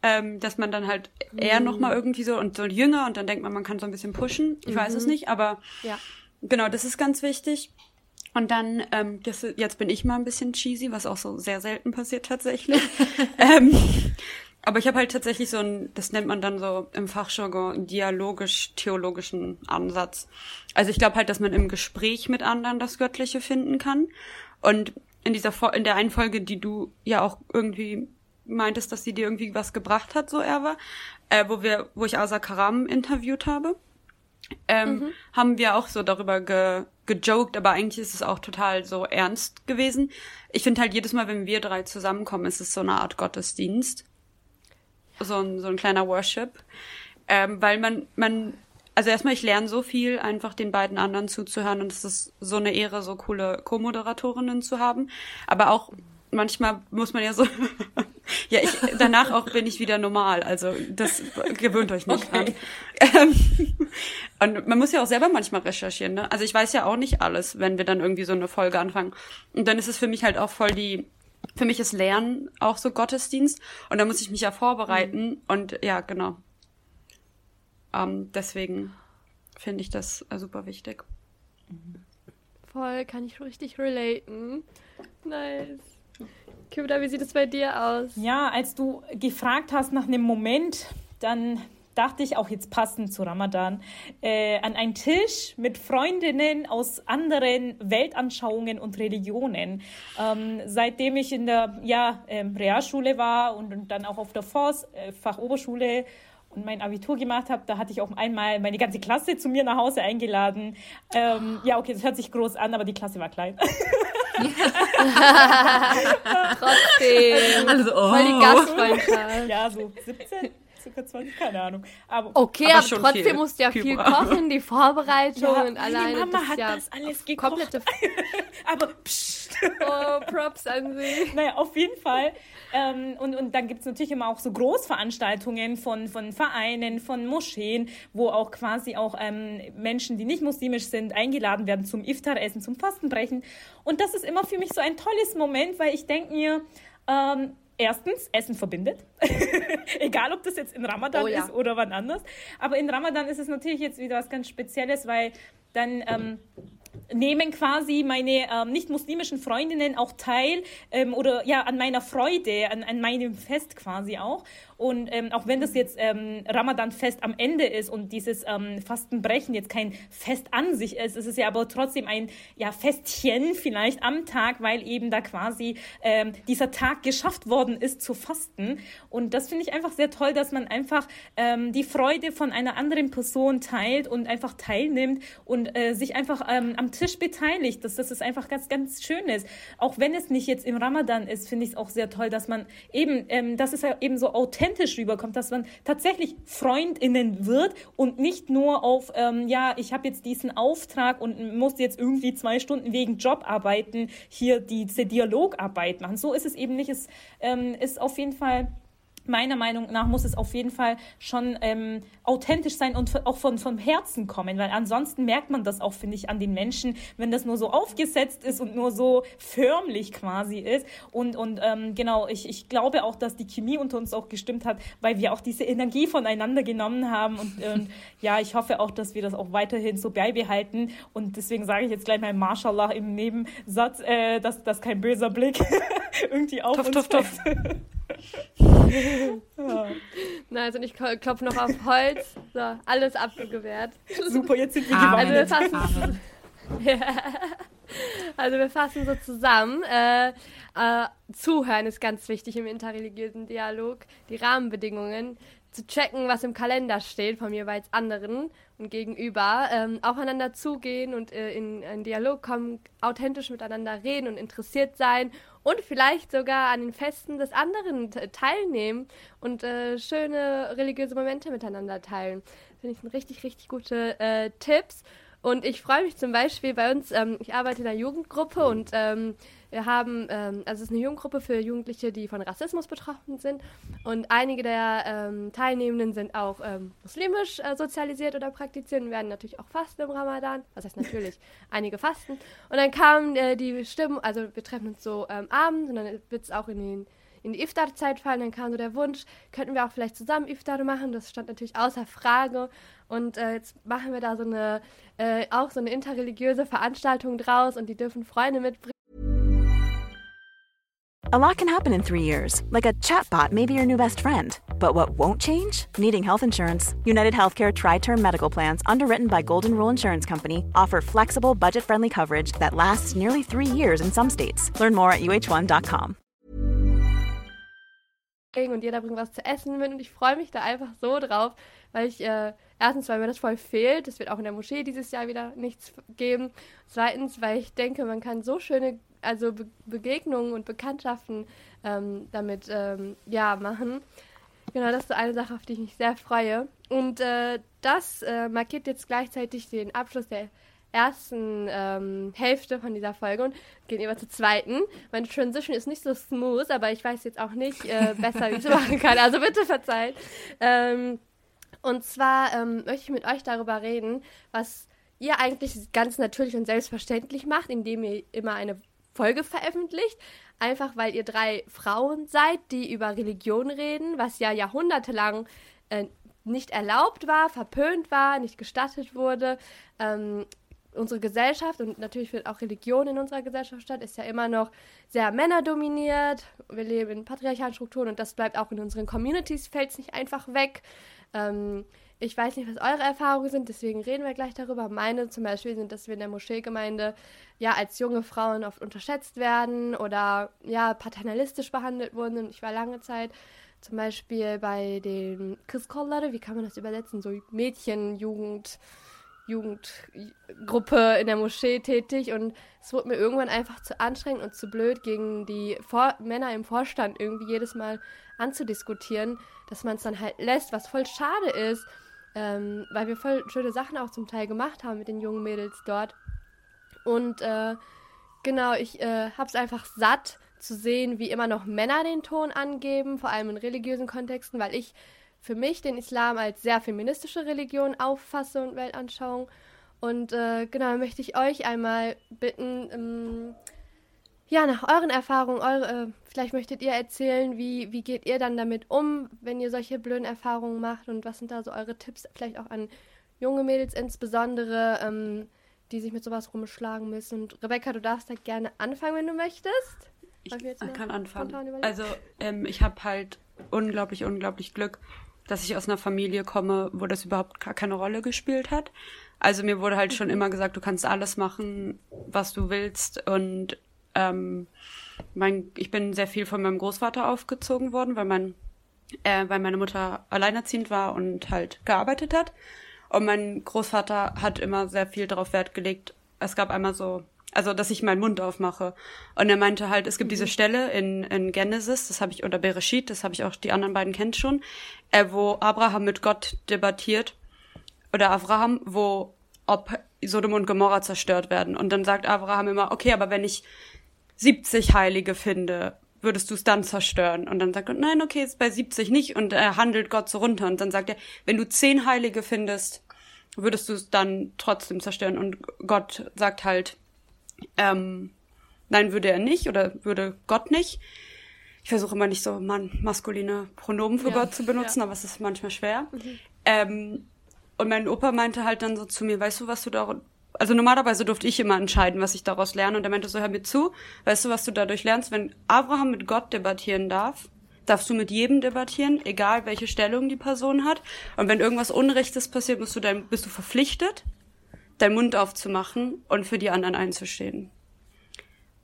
ähm, dass man dann halt mhm. eher nochmal irgendwie so und so jünger und dann denkt man, man kann so ein bisschen pushen. Ich mhm. weiß es mhm. nicht, aber ja. genau, das ist ganz wichtig. Und dann, ähm, das, jetzt bin ich mal ein bisschen cheesy, was auch so sehr selten passiert tatsächlich. ähm, aber ich habe halt tatsächlich so ein, das nennt man dann so im Fachjargon, dialogisch-theologischen Ansatz. Also ich glaube halt, dass man im Gespräch mit anderen das Göttliche finden kann. Und in dieser, in der einen Folge, die du ja auch irgendwie meintest, dass sie dir irgendwie was gebracht hat, so Erwa, äh, wo wir, wo ich Asa Karam interviewt habe, ähm, mhm. haben wir auch so darüber ge, gejoked, aber eigentlich ist es auch total so ernst gewesen. Ich finde halt jedes Mal, wenn wir drei zusammenkommen, ist es so eine Art Gottesdienst. So ein, so ein kleiner Worship. Ähm, weil man, man, also erstmal, ich lerne so viel, einfach den beiden anderen zuzuhören und es ist so eine Ehre, so coole Co-Moderatorinnen zu haben. Aber auch manchmal muss man ja so Ja, ich, danach auch bin ich wieder normal. Also das gewöhnt euch nicht okay. an. Ähm, und man muss ja auch selber manchmal recherchieren. Ne? Also ich weiß ja auch nicht alles, wenn wir dann irgendwie so eine Folge anfangen. Und dann ist es für mich halt auch voll die, für mich ist Lernen auch so Gottesdienst. Und da muss ich mich ja vorbereiten. Mhm. Und ja, genau. Ähm, deswegen finde ich das äh, super wichtig.
Voll, kann ich richtig relaten. Nice. Kibra, wie sieht es bei dir aus?
Ja, als du gefragt hast nach einem Moment, dann dachte ich auch jetzt passend zu Ramadan, äh, an einen Tisch mit Freundinnen aus anderen Weltanschauungen und Religionen. Ähm, seitdem ich in der ja, ähm, Realschule war und, und, dann auch auf der FOS, äh, Fachoberschule, und mein Abitur gemacht habe, da hatte ich auch einmal meine ganze Klasse zu mir nach Hause eingeladen. Ähm, ja, okay, das hört sich groß an, aber die Klasse war klein.
Trotzdem.
Also, oh.
Voll die Gastfreundschaft.
Ja, so 17, circa 20, keine Ahnung.
Aber, okay, aber, aber trotzdem viel. musst du ja viel kochen, die Vorbereitung ja, und alleine.
Mama
das
hat
ja
das alles gekocht. Komplette aber pst.
Oh, Props an sie.
Naja, auf jeden Fall ähm, und, und dann gibt es natürlich immer auch so Großveranstaltungen von, von Vereinen, von Moscheen, wo auch quasi auch ähm, Menschen, die nicht muslimisch sind, eingeladen werden zum Iftar-Essen, zum Fastenbrechen. Und das ist immer für mich so ein tolles Moment, weil ich denke mir, ähm, erstens, Essen verbindet. Egal, ob das jetzt in Ramadan oh, ja. ist oder wann anders. Aber in Ramadan ist es natürlich jetzt wieder was ganz Spezielles, weil dann ähm, nehmen quasi meine ähm, nicht-muslimischen Freundinnen auch teil ähm, oder ja an meiner Freude, an, an meinem Fest quasi auch. Und ähm, auch wenn das jetzt ähm, Ramadan-Fest am Ende ist und dieses ähm, Fastenbrechen jetzt kein Fest an sich ist, ist es ja aber trotzdem ein ja, Festchen vielleicht am Tag, weil eben da quasi ähm, dieser Tag geschafft worden ist zu fasten. Und das finde ich einfach sehr toll, dass man einfach ähm, die Freude von einer anderen Person teilt und einfach teilnimmt und äh, sich einfach ähm, am Tisch beteiligt. Das, das ist einfach ganz, ganz Schönes. Auch wenn es nicht jetzt im Ramadan ist, finde ich es auch sehr toll, dass man eben, ähm, das ist ja eben so authentisch authentisch rüberkommt, dass man tatsächlich Freundinnen wird und nicht nur auf, ähm, ja, ich habe jetzt diesen Auftrag und muss jetzt irgendwie zwei Stunden wegen Job arbeiten, hier diese Dialogarbeit machen. So ist es eben nicht. Es ähm, ist auf jeden Fall meiner Meinung nach muss es auf jeden Fall schon ähm, authentisch sein und auch von, vom Herzen kommen, weil ansonsten merkt man das auch, finde ich, an den Menschen, wenn das nur so aufgesetzt ist und nur so förmlich quasi ist. Und, und ähm, genau, ich, ich glaube auch, dass die Chemie unter uns auch gestimmt hat, weil wir auch diese Energie voneinander genommen haben. Und, und ja, ich hoffe auch, dass wir das auch weiterhin so beibehalten. Und deswegen sage ich jetzt gleich mal Mashallah im Nebensatz, äh, dass das kein böser Blick irgendwie auf tuff, uns tuff, tuff.
ja. Na, also ich klopfe noch auf Holz. So, alles abgewehrt.
Super, jetzt sind wir
also wir fassen, ja. Also wir fassen so zusammen. Äh, äh, zuhören ist ganz wichtig im interreligiösen Dialog. Die Rahmenbedingungen zu checken, was im Kalender steht vom jeweils anderen und gegenüber, ähm, aufeinander zugehen und äh, in einen Dialog kommen, authentisch miteinander reden und interessiert sein und vielleicht sogar an den Festen des anderen teilnehmen und äh, schöne religiöse Momente miteinander teilen. Finde ich sind richtig, richtig gute äh, Tipps. Und ich freue mich zum Beispiel bei uns, ähm, ich arbeite in einer Jugendgruppe und ähm, wir haben, ähm, also es ist eine Jugendgruppe für Jugendliche, die von Rassismus betroffen sind. Und einige der ähm, Teilnehmenden sind auch ähm, muslimisch äh, sozialisiert oder praktizieren, werden natürlich auch fasten im Ramadan. Was heißt natürlich, einige fasten. Und dann kamen äh, die Stimmen, also wir treffen uns so ähm, abends und dann wird es auch in den in die Iftar-Zeit fallen. Dann kam so der Wunsch, könnten wir auch vielleicht zusammen Iftar machen. Das stand natürlich außer Frage. Und äh, jetzt machen wir da so eine, äh, auch so eine interreligiöse Veranstaltung draus und die dürfen Freunde mitbringen.
A lot can happen in three years, like a chatbot may be your new best friend. But what won't change? Needing health insurance. United Healthcare Tri Term Medical Plans, underwritten by Golden Rule Insurance Company, offer flexible, budget friendly coverage that lasts nearly three years in some states. Learn more at uh1.com.
Und jeder bringt was zu essen mit und ich freue mich da einfach so drauf, weil ich äh, erstens, weil mir das voll fehlt, es wird auch in der Moschee dieses Jahr wieder nichts geben. Zweitens, weil ich denke, man kann so schöne also Be Begegnungen und Bekanntschaften ähm, damit ähm, ja, machen. Genau, das ist eine Sache, auf die ich mich sehr freue. Und äh, das äh, markiert jetzt gleichzeitig den Abschluss der ersten ähm, Hälfte von dieser Folge und gehen über zur zweiten. Meine Transition ist nicht so smooth, aber ich weiß jetzt auch nicht äh, besser, wie ich es machen kann. Also bitte verzeiht. Ähm, und zwar ähm, möchte ich mit euch darüber reden, was ihr eigentlich ganz natürlich und selbstverständlich macht, indem ihr immer eine Folge veröffentlicht. Einfach weil ihr drei Frauen seid, die über Religion reden, was ja jahrhundertelang äh, nicht erlaubt war, verpönt war, nicht gestattet wurde. Ähm, unsere Gesellschaft und natürlich wird auch Religion in unserer Gesellschaft statt, ist ja immer noch sehr männerdominiert. Wir leben in patriarchalen Strukturen und das bleibt auch in unseren Communities, fällt es nicht einfach weg. Ähm, ich weiß nicht, was eure Erfahrungen sind, deswegen reden wir gleich darüber. Meine zum Beispiel sind, dass wir in der Moscheegemeinde ja als junge Frauen oft unterschätzt werden oder ja paternalistisch behandelt wurden. Und ich war lange Zeit zum Beispiel bei den Kiskollare, wie kann man das übersetzen? So Mädchenjugend. Jugendgruppe in der Moschee tätig und es wurde mir irgendwann einfach zu anstrengend und zu blöd, gegen die Vor Männer im Vorstand irgendwie jedes Mal anzudiskutieren, dass man es dann halt lässt, was voll schade ist, ähm, weil wir voll schöne Sachen auch zum Teil gemacht haben mit den jungen Mädels dort. Und äh, genau, ich äh, habe es einfach satt zu sehen, wie immer noch Männer den Ton angeben, vor allem in religiösen Kontexten, weil ich für mich den Islam als sehr feministische Religion auffasse und Weltanschauung. Und äh, genau, möchte ich euch einmal bitten, ähm, ja, nach euren Erfahrungen, eure, äh, vielleicht möchtet ihr erzählen, wie, wie geht ihr dann damit um, wenn ihr solche blöden Erfahrungen macht und was sind da so eure Tipps, vielleicht auch an junge Mädels insbesondere, ähm, die sich mit sowas rumschlagen müssen. Und Rebecca, du darfst da gerne anfangen, wenn du möchtest.
Ich kann anfangen. Also ähm, ich habe halt unglaublich, unglaublich Glück, dass ich aus einer Familie komme, wo das überhaupt gar keine Rolle gespielt hat. Also mir wurde halt schon immer gesagt, du kannst alles machen, was du willst und ähm, mein, ich bin sehr viel von meinem Großvater aufgezogen worden, weil mein, äh, weil meine Mutter alleinerziehend war und halt gearbeitet hat. Und mein Großvater hat immer sehr viel darauf Wert gelegt. Es gab einmal so, also dass ich meinen Mund aufmache. Und er meinte halt, es gibt mhm. diese Stelle in, in Genesis, das habe ich, oder Bereshit, das habe ich auch, die anderen beiden kennt schon, äh, wo Abraham mit Gott debattiert. Oder Abraham, wo ob Sodom und Gomorra zerstört werden. Und dann sagt Abraham immer, okay, aber wenn ich 70 Heilige finde, würdest du es dann zerstören? Und dann sagt Gott, nein, okay, ist bei 70 nicht. Und er handelt Gott so runter. Und dann sagt er, wenn du 10 Heilige findest, würdest du es dann trotzdem zerstören? Und Gott sagt halt, ähm, nein, würde er nicht oder würde Gott nicht. Ich versuche immer nicht so man, maskuline Pronomen für ja, Gott zu benutzen, ja. aber es ist manchmal schwer. Mhm. Ähm, und mein Opa meinte halt dann so zu mir, weißt du, was du da also normalerweise durfte ich immer entscheiden, was ich daraus lerne. Und er meinte so, hör mir zu, weißt du, was du dadurch lernst? Wenn Abraham mit Gott debattieren darf, darfst du mit jedem debattieren, egal welche Stellung die Person hat. Und wenn irgendwas Unrechtes passiert, musst du dein, bist du verpflichtet, deinen Mund aufzumachen und für die anderen einzustehen.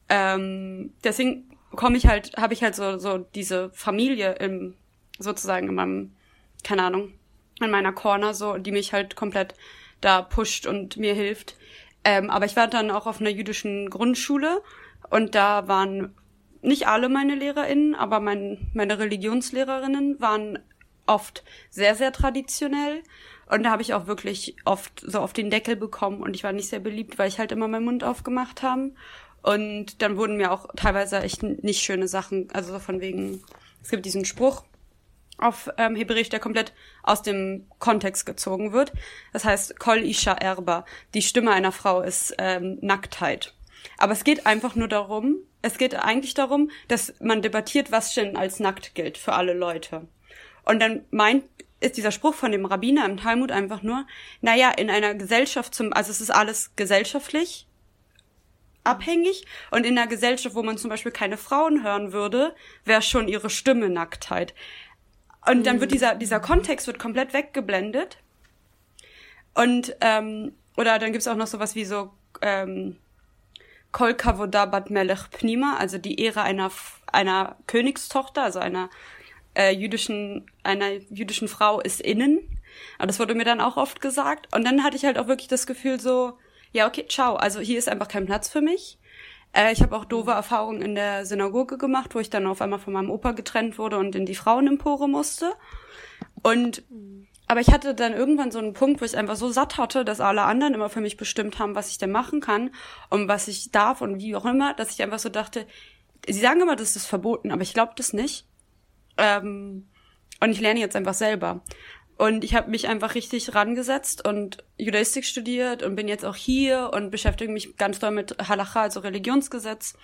Ähm, deswegen komme ich halt, habe ich halt so, so diese Familie im, sozusagen in meinem, keine Ahnung, in meiner Corner, so, die mich halt komplett da pusht und mir hilft. Ähm, aber ich war dann auch auf einer jüdischen Grundschule und da waren nicht alle meine LehrerInnen, aber mein, meine Religionslehrerinnen waren oft sehr, sehr traditionell. Und da habe ich auch wirklich oft so auf den Deckel bekommen und ich war nicht sehr beliebt, weil ich halt immer meinen Mund aufgemacht habe. Und dann wurden mir auch teilweise echt nicht schöne Sachen, also von wegen, es gibt diesen Spruch, auf ähm, Hebräisch, der komplett aus dem Kontext gezogen wird. Das heißt, Kol Isha Erba, die Stimme einer Frau ist ähm, Nacktheit. Aber es geht einfach nur darum, es geht eigentlich darum, dass man debattiert, was denn als nackt gilt für alle Leute. Und dann meint, ist dieser Spruch von dem Rabbiner im Talmud einfach nur, naja, in einer Gesellschaft zum, also es ist alles gesellschaftlich abhängig und in einer Gesellschaft, wo man zum Beispiel keine Frauen hören würde, wäre schon ihre Stimme Nacktheit. Und dann wird dieser, dieser Kontext wird komplett weggeblendet. Und, ähm, oder dann gibt's auch noch sowas wie so, ähm, Kol Kavoda Bat Melech Pnima, also die Ehre einer, einer Königstochter, also einer äh, jüdischen, einer jüdischen Frau ist innen. Aber das wurde mir dann auch oft gesagt. Und dann hatte ich halt auch wirklich das Gefühl so, ja, okay, ciao. Also hier ist einfach kein Platz für mich. Äh, ich habe auch doofe Erfahrungen in der Synagoge gemacht, wo ich dann auf einmal von meinem Opa getrennt wurde und in die Frauenempore musste. Und aber ich hatte dann irgendwann so einen Punkt, wo ich einfach so satt hatte, dass alle anderen immer für mich bestimmt haben, was ich denn machen kann und was ich darf und wie auch immer, dass ich einfach so dachte, sie sagen immer, das ist verboten, aber ich glaube das nicht. Ähm, und ich lerne jetzt einfach selber. Und ich habe mich einfach richtig rangesetzt und Judaistik studiert und bin jetzt auch hier und beschäftige mich ganz doll mit Halacha, also Religionsgesetz,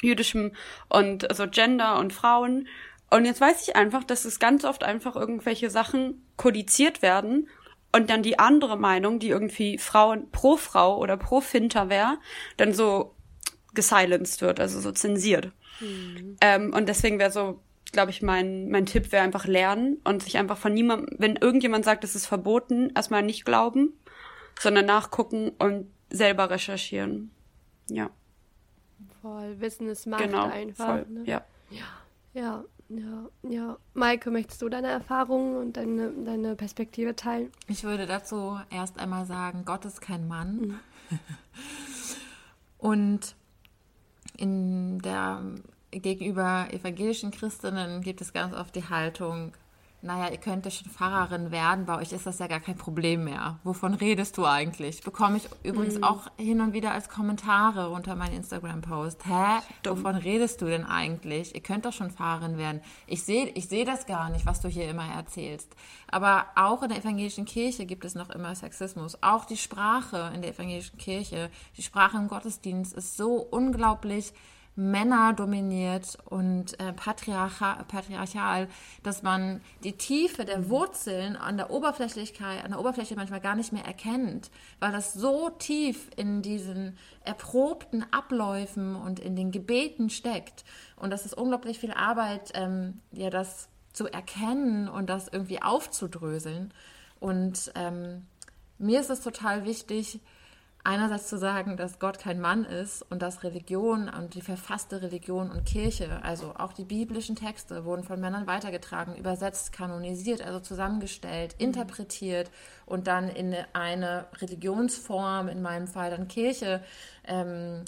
jüdischem und also Gender und Frauen. Und jetzt weiß ich einfach, dass es ganz oft einfach irgendwelche Sachen kodiziert werden und dann die andere Meinung, die irgendwie Frauen pro Frau oder pro Finter wäre, dann so gesilenced wird, also so zensiert. Mhm. Ähm, und deswegen wäre so glaube ich, mein, mein Tipp wäre einfach lernen und sich einfach von niemandem, wenn irgendjemand sagt, es ist verboten, erstmal nicht glauben, sondern nachgucken und selber recherchieren. Ja.
Voll, Wissen ist Macht
genau,
einfach.
Voll,
ne?
ja.
ja. Ja, ja, ja. Maike, möchtest du deine Erfahrungen und deine, deine Perspektive teilen?
Ich würde dazu erst einmal sagen, Gott ist kein Mann. Mhm. und in der gegenüber evangelischen Christinnen gibt es ganz oft die Haltung, naja, ihr könnt ja schon Pfarrerin werden, bei euch ist das ja gar kein Problem mehr. Wovon redest du eigentlich? Bekomme ich übrigens mhm. auch hin und wieder als Kommentare unter meinen Instagram-Post. Hä? Wovon redest du denn eigentlich? Ihr könnt doch schon Pfarrerin werden. Ich sehe ich seh das gar nicht, was du hier immer erzählst. Aber auch in der evangelischen Kirche gibt es noch immer Sexismus. Auch die Sprache in der evangelischen Kirche, die Sprache im Gottesdienst ist so unglaublich Männer dominiert und äh, patriarchal, dass man die Tiefe der Wurzeln an der Oberflächlichkeit, an der Oberfläche manchmal gar nicht mehr erkennt, weil das so tief in diesen erprobten Abläufen und in den Gebeten steckt. Und das ist unglaublich viel Arbeit, ähm, ja, das zu erkennen und das irgendwie aufzudröseln. Und ähm, mir ist es total wichtig, einerseits zu sagen, dass Gott kein Mann ist und dass Religion und die verfasste Religion und Kirche, also auch die biblischen Texte, wurden von Männern weitergetragen, übersetzt, kanonisiert, also zusammengestellt, mhm. interpretiert und dann in eine Religionsform, in meinem Fall dann Kirche, ähm,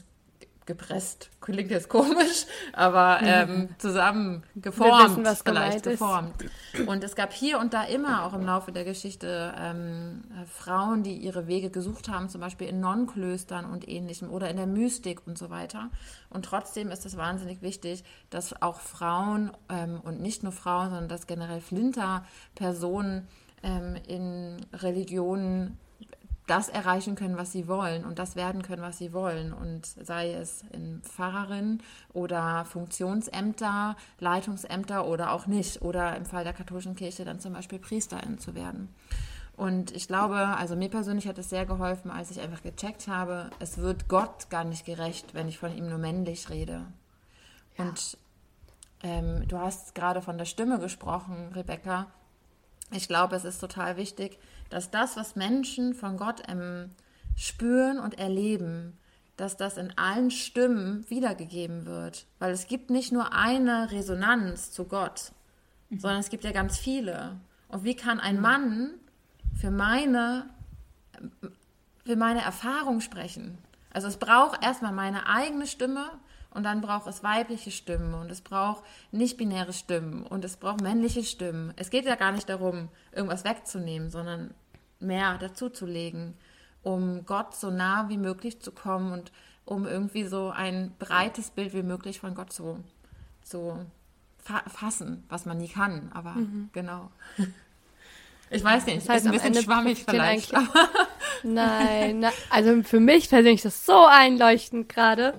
gepresst, klingt jetzt komisch, aber ähm, zusammen geformt, wissen, vielleicht geformt. Ist. Und es gab hier und da immer auch im Laufe der Geschichte ähm, Frauen, die ihre Wege gesucht haben, zum Beispiel in Nonnenklöstern und ähnlichem oder in der Mystik und so weiter. Und trotzdem ist es wahnsinnig wichtig, dass auch Frauen ähm, und nicht nur Frauen, sondern dass generell Flinter-Personen ähm, in Religionen das erreichen können, was sie wollen und das werden können, was sie wollen. Und sei es in Pfarrerin oder Funktionsämter, Leitungsämter oder auch nicht. Oder im Fall der katholischen Kirche dann zum Beispiel Priesterin zu werden. Und ich glaube, also mir persönlich hat es sehr geholfen, als ich einfach gecheckt habe, es wird Gott gar nicht gerecht, wenn ich von ihm nur männlich rede. Ja. Und ähm, du hast gerade von der Stimme gesprochen, Rebecca. Ich glaube, es ist total wichtig, dass das, was Menschen von Gott ähm, spüren und erleben, dass das in allen Stimmen wiedergegeben wird. Weil es gibt nicht nur eine Resonanz zu Gott, mhm. sondern es gibt ja ganz viele. Und wie kann ein mhm. Mann für meine, für meine Erfahrung sprechen? Also es braucht erstmal meine eigene Stimme und dann braucht es weibliche Stimmen und es braucht nicht-binäre Stimmen und es braucht männliche Stimmen. Es geht ja gar nicht darum, irgendwas wegzunehmen, sondern mehr dazuzulegen, um Gott so nah wie möglich zu kommen und um irgendwie so ein breites Bild wie möglich von Gott zu, zu fa fassen, was man nie kann, aber mhm. genau. Ich weiß nicht, das heißt, ist ein bisschen schwammig vielleicht.
Nein, na, also für mich persönlich ist das so einleuchtend gerade.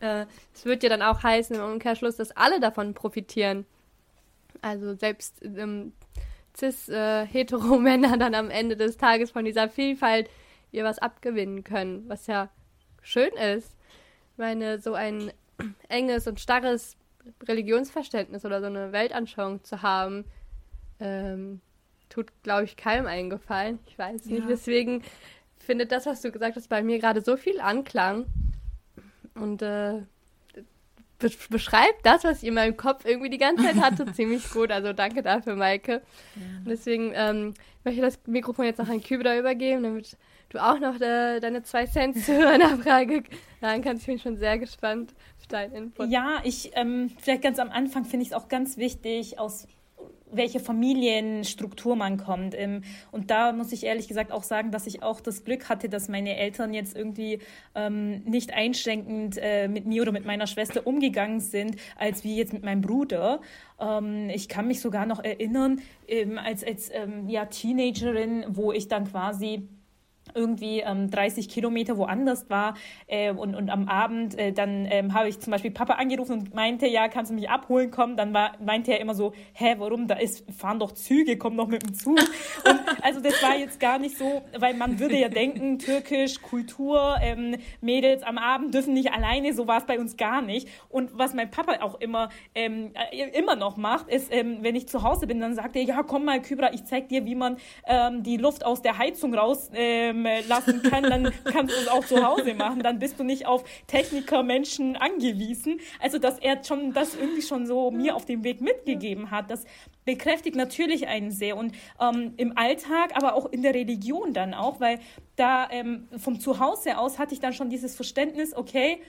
Äh, es wird ja dann auch heißen im Umkehrschluss, dass alle davon profitieren. Also selbst ähm, cis-hetero-Männer äh, dann am Ende des Tages von dieser Vielfalt ihr was abgewinnen können, was ja schön ist. Ich meine, so ein enges und starres Religionsverständnis oder so eine Weltanschauung zu haben, ähm, tut, glaube ich, keinem eingefallen. Ich weiß nicht. Ja. Deswegen findet das, was du gesagt hast, bei mir gerade so viel Anklang. Und äh, be beschreibt das, was ich in meinem Kopf irgendwie die ganze Zeit hatte, ziemlich gut. Also danke dafür, Maike. Ja. Und deswegen ähm, möchte ich das Mikrofon jetzt noch an Kübe übergeben, damit du auch noch de, deine zwei Cent zu einer Frage sagen kannst. Ich bin schon sehr gespannt auf deinen Input.
Ja, ich, ähm, vielleicht ganz am Anfang finde ich es auch ganz wichtig, aus welche Familienstruktur man kommt. Ähm, und da muss ich ehrlich gesagt auch sagen, dass ich auch das Glück hatte, dass meine Eltern jetzt irgendwie ähm, nicht einschränkend äh, mit mir oder mit meiner Schwester umgegangen sind, als wie jetzt mit meinem Bruder. Ähm, ich kann mich sogar noch erinnern, ähm, als, als ähm, ja, Teenagerin, wo ich dann quasi irgendwie ähm, 30 Kilometer woanders war äh, und, und am Abend äh, dann ähm, habe ich zum Beispiel Papa angerufen und meinte, ja, kannst du mich abholen kommen? Dann war, meinte er immer so, hä, warum? Da ist, fahren doch Züge, komm doch mit dem Zug. Und also das war jetzt gar nicht so, weil man würde ja denken, türkisch, Kultur, ähm, Mädels am Abend dürfen nicht alleine, so war es bei uns gar nicht. Und was mein Papa auch immer, ähm, äh, immer noch macht, ist, ähm, wenn ich zu Hause bin, dann sagt er, ja, komm mal, Kybra, ich zeig dir, wie man ähm, die Luft aus der Heizung raus ähm, äh, lassen kann, dann kannst du es auch zu Hause machen. Dann bist du nicht auf Techniker, Menschen angewiesen. Also, dass er schon das irgendwie schon so mir auf dem Weg mitgegeben hat, das bekräftigt natürlich einen sehr. Und ähm, im Alltag, aber auch in der Religion dann auch, weil da ähm, vom Zuhause aus hatte ich dann schon dieses Verständnis, okay,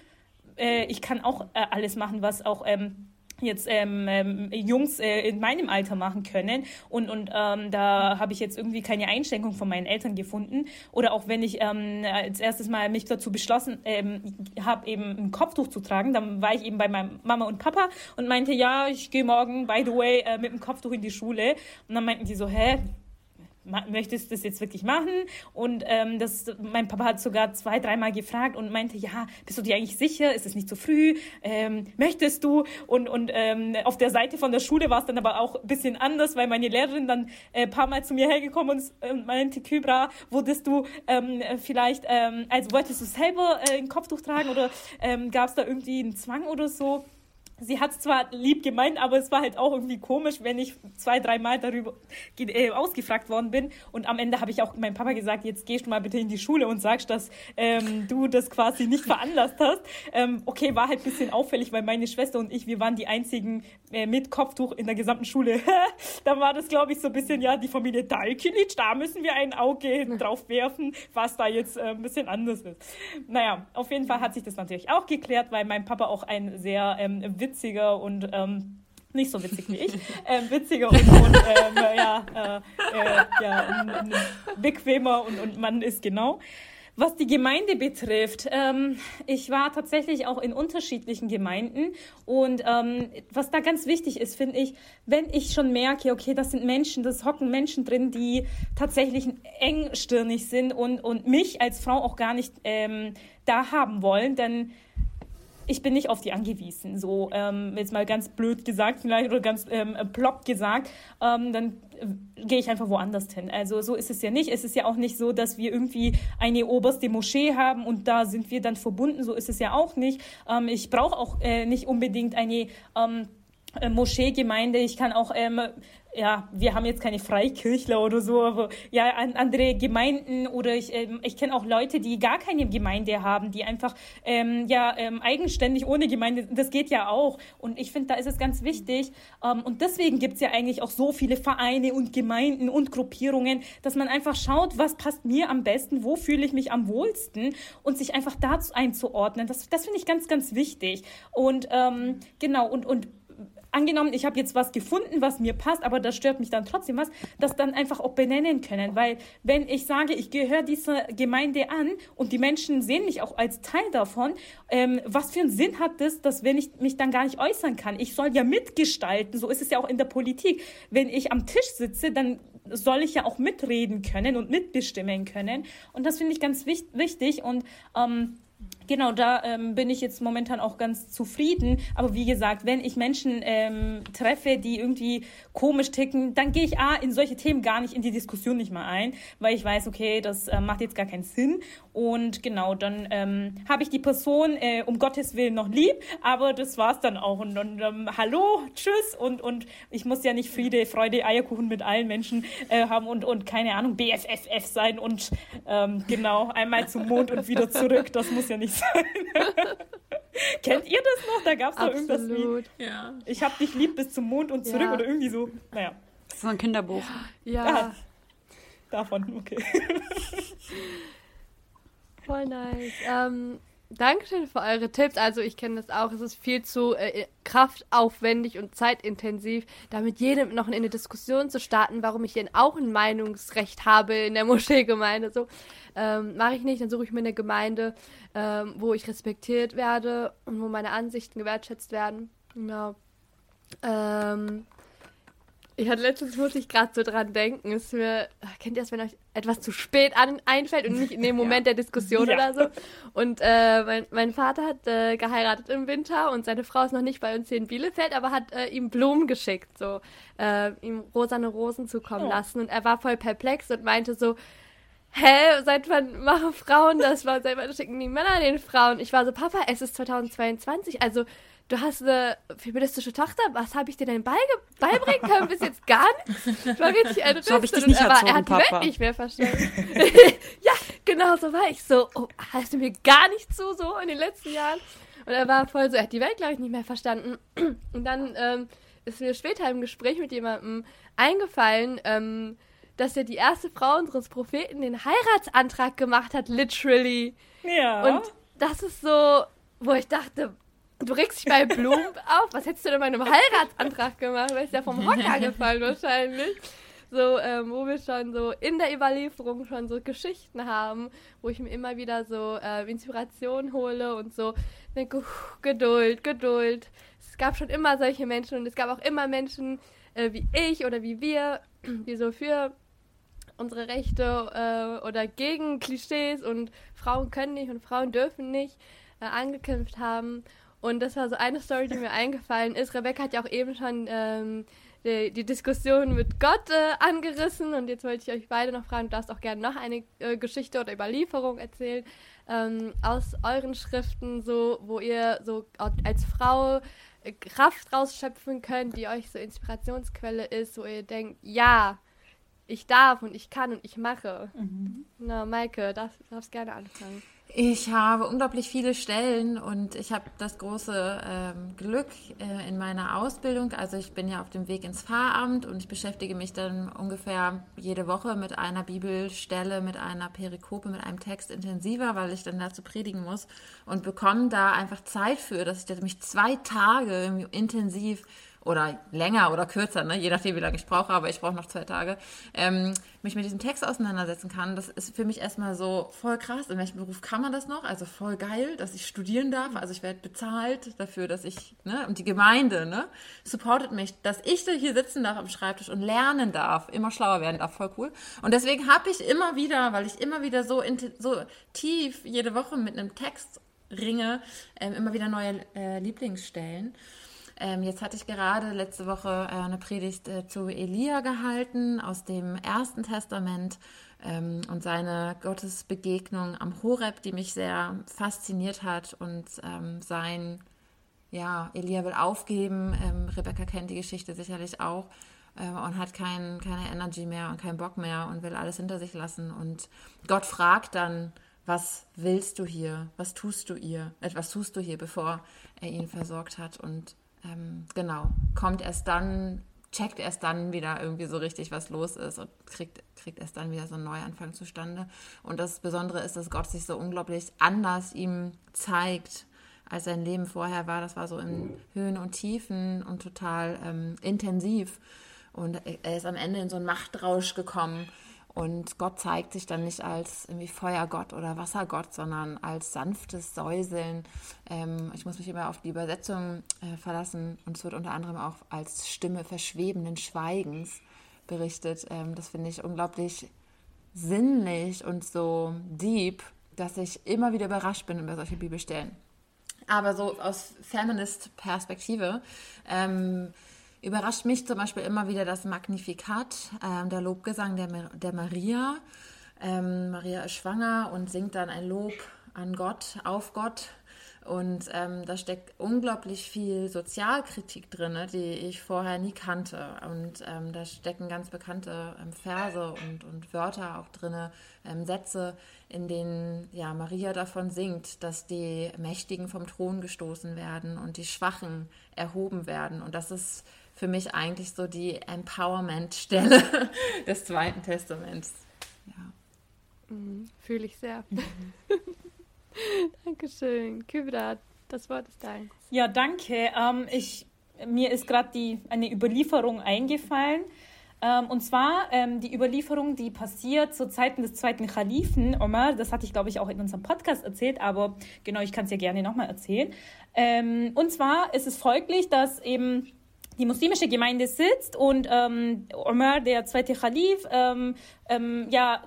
äh, ich kann auch äh, alles machen, was auch ähm, jetzt ähm, ähm, Jungs äh, in meinem Alter machen können. Und und ähm, da habe ich jetzt irgendwie keine Einschränkung von meinen Eltern gefunden. Oder auch wenn ich ähm, als erstes mal mich dazu beschlossen ähm, habe eben ein Kopftuch zu tragen, dann war ich eben bei meinem Mama und Papa und meinte ja ich gehe morgen by the way äh, mit dem Kopftuch in die Schule. Und dann meinten die so hä möchtest du das jetzt wirklich machen? Und ähm, das, mein Papa hat sogar zwei, dreimal gefragt und meinte, ja, bist du dir eigentlich sicher? Ist es nicht zu früh? Ähm, möchtest du? Und, und ähm, auf der Seite von der Schule war es dann aber auch ein bisschen anders, weil meine Lehrerin dann ein äh, paar Mal zu mir hergekommen und äh, meinte, Kybra, wurdest du ähm, vielleicht, ähm, also wolltest du selber äh, ein Kopftuch tragen oder ähm, gab es da irgendwie einen Zwang oder so? Sie hat es zwar lieb gemeint, aber es war halt auch irgendwie komisch, wenn ich zwei, dreimal darüber äh, ausgefragt worden bin. Und am Ende habe ich auch meinem Papa gesagt, jetzt gehst du mal bitte in die Schule und sagst, dass ähm, du das quasi nicht veranlasst hast. Ähm, okay, war halt ein bisschen auffällig, weil meine Schwester und ich, wir waren die einzigen äh, mit Kopftuch in der gesamten Schule. da war das, glaube ich, so ein bisschen, ja, die Familie Dalkilic, da müssen wir ein Auge drauf werfen, was da jetzt äh, ein bisschen anders ist. Naja, auf jeden Fall hat sich das natürlich auch geklärt, weil mein Papa auch ein sehr ähm, witziger und ähm, nicht so witzig wie ich, äh, witziger und, und ähm, ja, äh, äh, ja, ein, ein bequemer und, und Mann ist genau. Was die Gemeinde betrifft, ähm, ich war tatsächlich auch in unterschiedlichen Gemeinden und ähm, was da ganz wichtig ist, finde ich, wenn ich schon merke, okay, das sind Menschen, das hocken Menschen drin, die tatsächlich engstirnig sind und, und mich als Frau auch gar nicht ähm, da haben wollen, dann ich bin nicht auf die angewiesen. So, ähm, jetzt mal ganz blöd gesagt vielleicht oder ganz ähm, plopp gesagt, ähm, dann äh, gehe ich einfach woanders hin. Also so ist es ja nicht. Es ist ja auch nicht so, dass wir irgendwie eine oberste Moschee haben und da sind wir dann verbunden. So ist es ja auch nicht. Ähm, ich brauche auch äh, nicht unbedingt eine ähm, äh, Moscheegemeinde. Ich kann auch ähm, ja, wir haben jetzt keine Freikirchler oder so, aber ja, andere Gemeinden oder ich, ähm, ich kenne auch Leute, die gar keine Gemeinde haben, die einfach ähm, ja ähm, eigenständig ohne Gemeinde, das geht ja auch. Und ich finde, da ist es ganz wichtig. Ähm, und deswegen gibt es ja eigentlich auch so viele Vereine und Gemeinden und Gruppierungen, dass man einfach schaut, was passt mir am besten, wo fühle ich mich am wohlsten und sich einfach dazu einzuordnen. Das, das finde ich ganz, ganz wichtig. Und ähm, genau, und, und angenommen, ich habe jetzt was gefunden, was mir passt, aber das stört mich dann trotzdem was, das dann einfach auch benennen können. Weil wenn ich sage, ich gehöre dieser Gemeinde an und die Menschen sehen mich auch als Teil davon, ähm, was für einen Sinn hat das, dass wenn ich mich dann gar nicht äußern kann? Ich soll ja mitgestalten, so ist es ja auch in der Politik. Wenn ich am Tisch sitze, dann soll ich ja auch mitreden können und mitbestimmen können. Und das finde ich ganz wichtig und ähm, Genau, da ähm, bin ich jetzt momentan auch ganz zufrieden. Aber wie gesagt, wenn ich Menschen ähm, treffe, die irgendwie komisch ticken, dann gehe ich A, in solche Themen gar nicht in die Diskussion nicht mal ein, weil ich weiß, okay, das äh, macht jetzt gar keinen Sinn. Und genau, dann ähm, habe ich die Person äh, um Gottes Willen noch lieb, aber das war's dann auch. Und, und ähm, hallo, tschüss. Und, und ich muss ja nicht Friede, Freude, Eierkuchen mit allen Menschen äh, haben und, und keine Ahnung, BFFF sein und ähm, genau, einmal zum Mond und wieder zurück. Das muss ja nicht sein. Kennt ihr das noch? Da gab es doch irgendwas wie ja. Ich hab dich lieb bis zum Mond und zurück ja. oder irgendwie so. Naja.
Das ist so ein Kinderbuch.
Ja. Ah,
davon, okay.
Voll nice. Ähm, Dankeschön für eure Tipps. Also ich kenne das auch. Es ist viel zu äh, kraftaufwendig und zeitintensiv, da mit jedem noch in eine Diskussion zu starten, warum ich denn auch ein Meinungsrecht habe in der Moscheegemeinde. So ähm, mache ich nicht. Dann suche ich mir eine Gemeinde, ähm, wo ich respektiert werde und wo meine Ansichten gewertschätzt werden. Genau. Ähm, ich hatte letztens, muss ich gerade so dran denken, ist mir, kennt ihr das, wenn euch etwas zu spät an, einfällt und nicht in dem Moment ja. der Diskussion ja. oder so? Und äh, mein, mein Vater hat äh, geheiratet im Winter und seine Frau ist noch nicht bei uns hier in Bielefeld, aber hat äh, ihm Blumen geschickt, so äh, ihm rosane Rosen zukommen oh. lassen und er war voll perplex und meinte so, hä, seit wann machen Frauen das? Seit wann schicken die Männer den Frauen? Ich war so, Papa, es ist 2022, also du hast eine feministische Tochter, was habe ich dir denn beibringen können bis jetzt gar nicht? Ich war richtig eine
so ich dich nicht
er,
war, er
hat die Welt nicht mehr verstanden. ja, genau so war ich so, oh, hast du mir gar nicht zu, so in den letzten Jahren. Und er war voll so, er hat die Welt, glaube ich, nicht mehr verstanden. Und dann ähm, ist mir später im Gespräch mit jemandem eingefallen, ähm, dass ja die erste Frau unseres Propheten den Heiratsantrag gemacht hat, literally.
Ja.
Und das ist so, wo ich dachte, Du regst dich bei Blumen auf. Was hättest du denn bei einem Heiratsantrag gemacht? Ist ja vom Hocker gefallen wahrscheinlich. So, ähm, wo wir schon so in der Überlieferung schon so Geschichten haben, wo ich mir immer wieder so äh, Inspiration hole und so denke, Geduld, Geduld. Es gab schon immer solche Menschen und es gab auch immer Menschen äh, wie ich oder wie wir, die so für unsere Rechte äh, oder gegen Klischees und Frauen können nicht und Frauen dürfen nicht äh, angekämpft haben. Und das war so eine Story, die mir eingefallen ist. Rebecca hat ja auch eben schon ähm, die, die, Diskussion mit Gott äh, angerissen. Und jetzt wollte ich euch beide noch fragen, du darfst auch gerne noch eine äh, Geschichte oder Überlieferung erzählen ähm, aus euren Schriften, so wo ihr so als Frau äh, Kraft rausschöpfen könnt, die euch so Inspirationsquelle ist, wo ihr denkt, ja, ich darf und ich kann und ich mache. Mhm. Na, Maike, darfst, darfst gerne anfangen.
Ich habe unglaublich viele Stellen und ich habe das große ähm, Glück äh, in meiner Ausbildung. Also ich bin ja auf dem Weg ins Pfarramt und ich beschäftige mich dann ungefähr jede Woche mit einer Bibelstelle, mit einer Perikope, mit einem Text intensiver, weil ich dann dazu predigen muss und bekomme da einfach Zeit für, dass ich mich zwei Tage intensiv oder länger oder kürzer, ne? je nachdem, wie lange ich brauche, aber ich brauche noch zwei Tage, ähm, mich mit diesem Text auseinandersetzen kann. Das ist für mich erstmal so voll krass. In welchem Beruf kann man das noch? Also voll geil, dass ich studieren darf. Also ich werde bezahlt dafür, dass ich, ne, und die Gemeinde, ne, supportet mich, dass ich hier sitzen darf am Schreibtisch und lernen darf, immer schlauer werden darf, voll cool. Und deswegen habe ich immer wieder, weil ich immer wieder so, so tief jede Woche mit einem Text ringe, ähm, immer wieder neue äh, Lieblingsstellen. Ähm, jetzt hatte ich gerade letzte Woche äh, eine Predigt äh, zu Elia gehalten aus dem Ersten Testament ähm, und seine Gottesbegegnung am Horeb, die mich sehr fasziniert hat und ähm, sein, ja, Elia will aufgeben. Ähm, Rebecca kennt die Geschichte sicherlich auch äh, und hat kein, keine Energy mehr und keinen Bock mehr und will alles hinter sich lassen. Und Gott fragt dann, was willst du hier? Was tust du ihr? Etwas tust du hier, bevor er ihn versorgt hat? Und ähm, genau, kommt erst dann, checkt erst dann wieder irgendwie so richtig, was los ist und kriegt, kriegt erst dann wieder so einen Neuanfang zustande. Und das Besondere ist, dass Gott sich so unglaublich anders ihm zeigt, als sein Leben vorher war. Das war so in Höhen und Tiefen und total ähm, intensiv. Und er ist am Ende in so einen Machtrausch gekommen und Gott zeigt sich dann nicht als irgendwie Feuergott oder Wassergott, sondern als sanftes Säuseln. Ähm, ich muss mich immer auf die Übersetzung äh, verlassen und es wird unter anderem auch als Stimme verschwebenden Schweigens berichtet. Ähm, das finde ich unglaublich sinnlich und so deep, dass ich immer wieder überrascht bin über solche Bibelstellen. Aber so aus Feminist-Perspektive ähm, überrascht mich zum Beispiel immer wieder das Magnifikat, ähm, der Lobgesang der, der Maria. Ähm, Maria ist schwanger und singt dann ein Lob an Gott, auf Gott. Und ähm, da steckt unglaublich viel Sozialkritik drin, die ich vorher nie kannte. Und ähm, da stecken ganz bekannte ähm, Verse und, und Wörter auch drin, ähm, Sätze, in denen ja, Maria davon singt, dass die Mächtigen vom Thron gestoßen werden und die Schwachen erhoben werden. Und das ist für mich eigentlich so die Empowerment-Stelle des Zweiten Testaments. Ja.
Mhm, Fühle ich sehr. Dankeschön. Kybra, das Wort ist dein.
Ja, danke. Ähm, ich, mir ist gerade eine Überlieferung eingefallen. Ähm, und zwar ähm, die Überlieferung, die passiert zu Zeiten des zweiten Khalifen Omar. Das hatte ich, glaube ich, auch in unserem Podcast erzählt, aber genau, ich kann es ja gerne nochmal erzählen. Ähm, und zwar ist es folglich, dass eben die muslimische Gemeinde sitzt und ähm, Omar, der zweite Khalif, ähm, ähm, ja,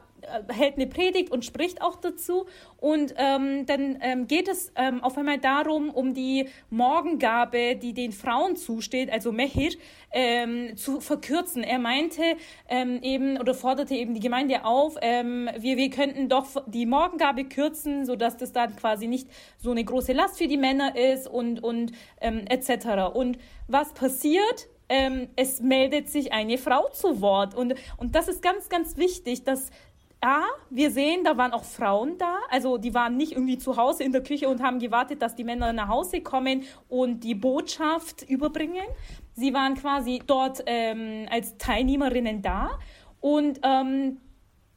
hält eine Predigt und spricht auch dazu. Und ähm, dann ähm, geht es ähm, auf einmal darum, um die Morgengabe, die den Frauen zusteht, also Mehir, ähm, zu verkürzen. Er meinte ähm, eben oder forderte eben die Gemeinde auf, ähm, wir, wir könnten doch die Morgengabe kürzen, sodass das dann quasi nicht so eine große Last für die Männer ist und, und etc. Und was passiert? Es meldet sich eine Frau zu Wort. Und, und das ist ganz, ganz wichtig, dass A, wir sehen, da waren auch Frauen da. Also die waren nicht irgendwie zu Hause in der Küche und haben gewartet, dass die Männer nach Hause kommen und die Botschaft überbringen. Sie waren quasi dort ähm, als Teilnehmerinnen da und, ähm,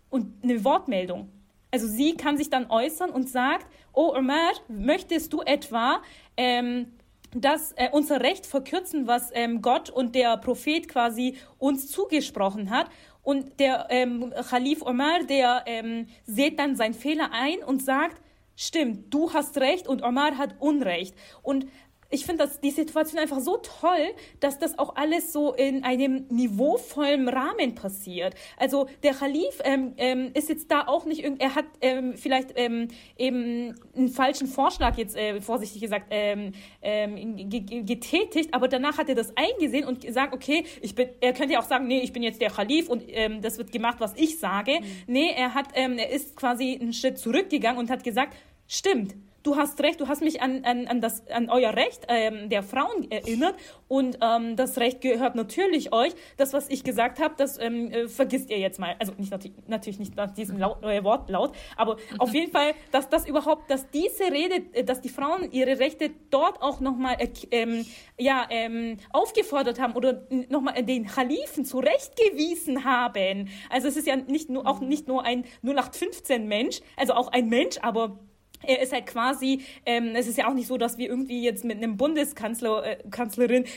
und eine Wortmeldung. Also sie kann sich dann äußern und sagt, oh Omar, möchtest du etwa ähm, das äh, unser Recht verkürzen, was ähm, Gott und der Prophet quasi uns zugesprochen hat. Und der ähm, Khalif Omar, der ähm, sieht dann seinen Fehler ein und sagt, stimmt, du hast recht und Omar hat Unrecht. Und ich finde die Situation einfach so toll, dass das auch alles so in einem niveauvollen Rahmen passiert. Also der Khalif ähm, ähm, ist jetzt da auch nicht irgend, er hat ähm, vielleicht ähm, eben einen falschen Vorschlag jetzt äh, vorsichtig gesagt ähm, ähm, getätigt, aber danach hat er das eingesehen und gesagt, okay, ich bin, er könnte ja auch sagen, nee, ich bin jetzt der Khalif und das wird gemacht, was ich sage. Mhm. Nee, er hat, er ist quasi einen Schritt zurückgegangen und hat gesagt, stimmt du hast recht, du hast mich an, an, an, das, an euer Recht ähm, der Frauen erinnert und ähm, das Recht gehört natürlich euch. Das, was ich gesagt habe, das ähm, äh, vergisst ihr jetzt mal. Also nicht natürlich nicht nach diesem Laut, äh, Wortlaut, aber auf jeden Fall, dass das überhaupt, dass diese Rede, äh, dass die Frauen ihre Rechte dort auch nochmal äh, ähm, ja, ähm, aufgefordert haben oder nochmal den Khalifen zurechtgewiesen haben. Also es ist ja nicht nur, auch nicht nur ein 0815 Mensch, also auch ein Mensch, aber er ist halt quasi, ähm, es ist ja auch nicht so, dass wir irgendwie jetzt mit einem Bundeskanzler, äh,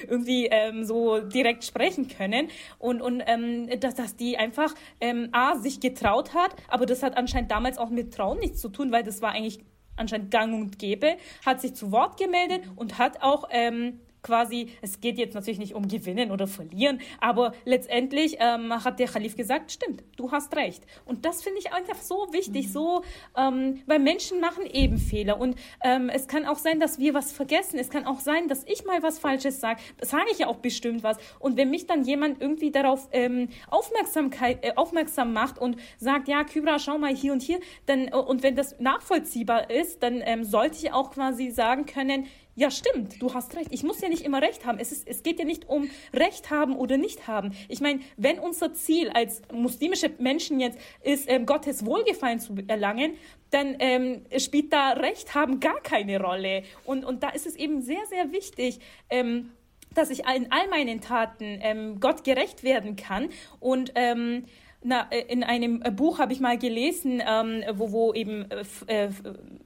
irgendwie ähm, so direkt sprechen können. Und, und ähm, dass, dass die einfach ähm, A, sich getraut hat, aber das hat anscheinend damals auch mit Trauen nichts zu tun, weil das war eigentlich anscheinend gang und gäbe, hat sich zu Wort gemeldet und hat auch ähm, quasi, es geht jetzt natürlich nicht um Gewinnen oder Verlieren, aber letztendlich ähm, hat der Khalif gesagt, stimmt, du hast recht. Und das finde ich einfach so wichtig, mhm. so, ähm, weil Menschen machen eben Fehler und ähm, es kann auch sein, dass wir was vergessen. Es kann auch sein, dass ich mal was Falsches sage. Sage ich ja auch bestimmt was. Und wenn mich dann jemand irgendwie darauf ähm, Aufmerksamkeit, äh, aufmerksam macht und sagt, ja, Kybra, schau mal hier und hier, dann, äh, und wenn das nachvollziehbar ist, dann ähm, sollte ich auch quasi sagen können, ja, stimmt, du hast recht. Ich muss ja nicht immer recht haben. Es, ist, es geht ja nicht um Recht haben oder nicht haben. Ich meine, wenn unser Ziel als muslimische Menschen jetzt ist, ähm, Gottes Wohlgefallen zu erlangen, dann ähm, spielt da Recht haben gar keine Rolle. Und, und da ist es eben sehr, sehr wichtig, ähm, dass ich in all meinen Taten ähm, Gott gerecht werden kann und ähm, na, äh, in einem äh, Buch habe ich mal gelesen, ähm, wo, wo eben äh, äh,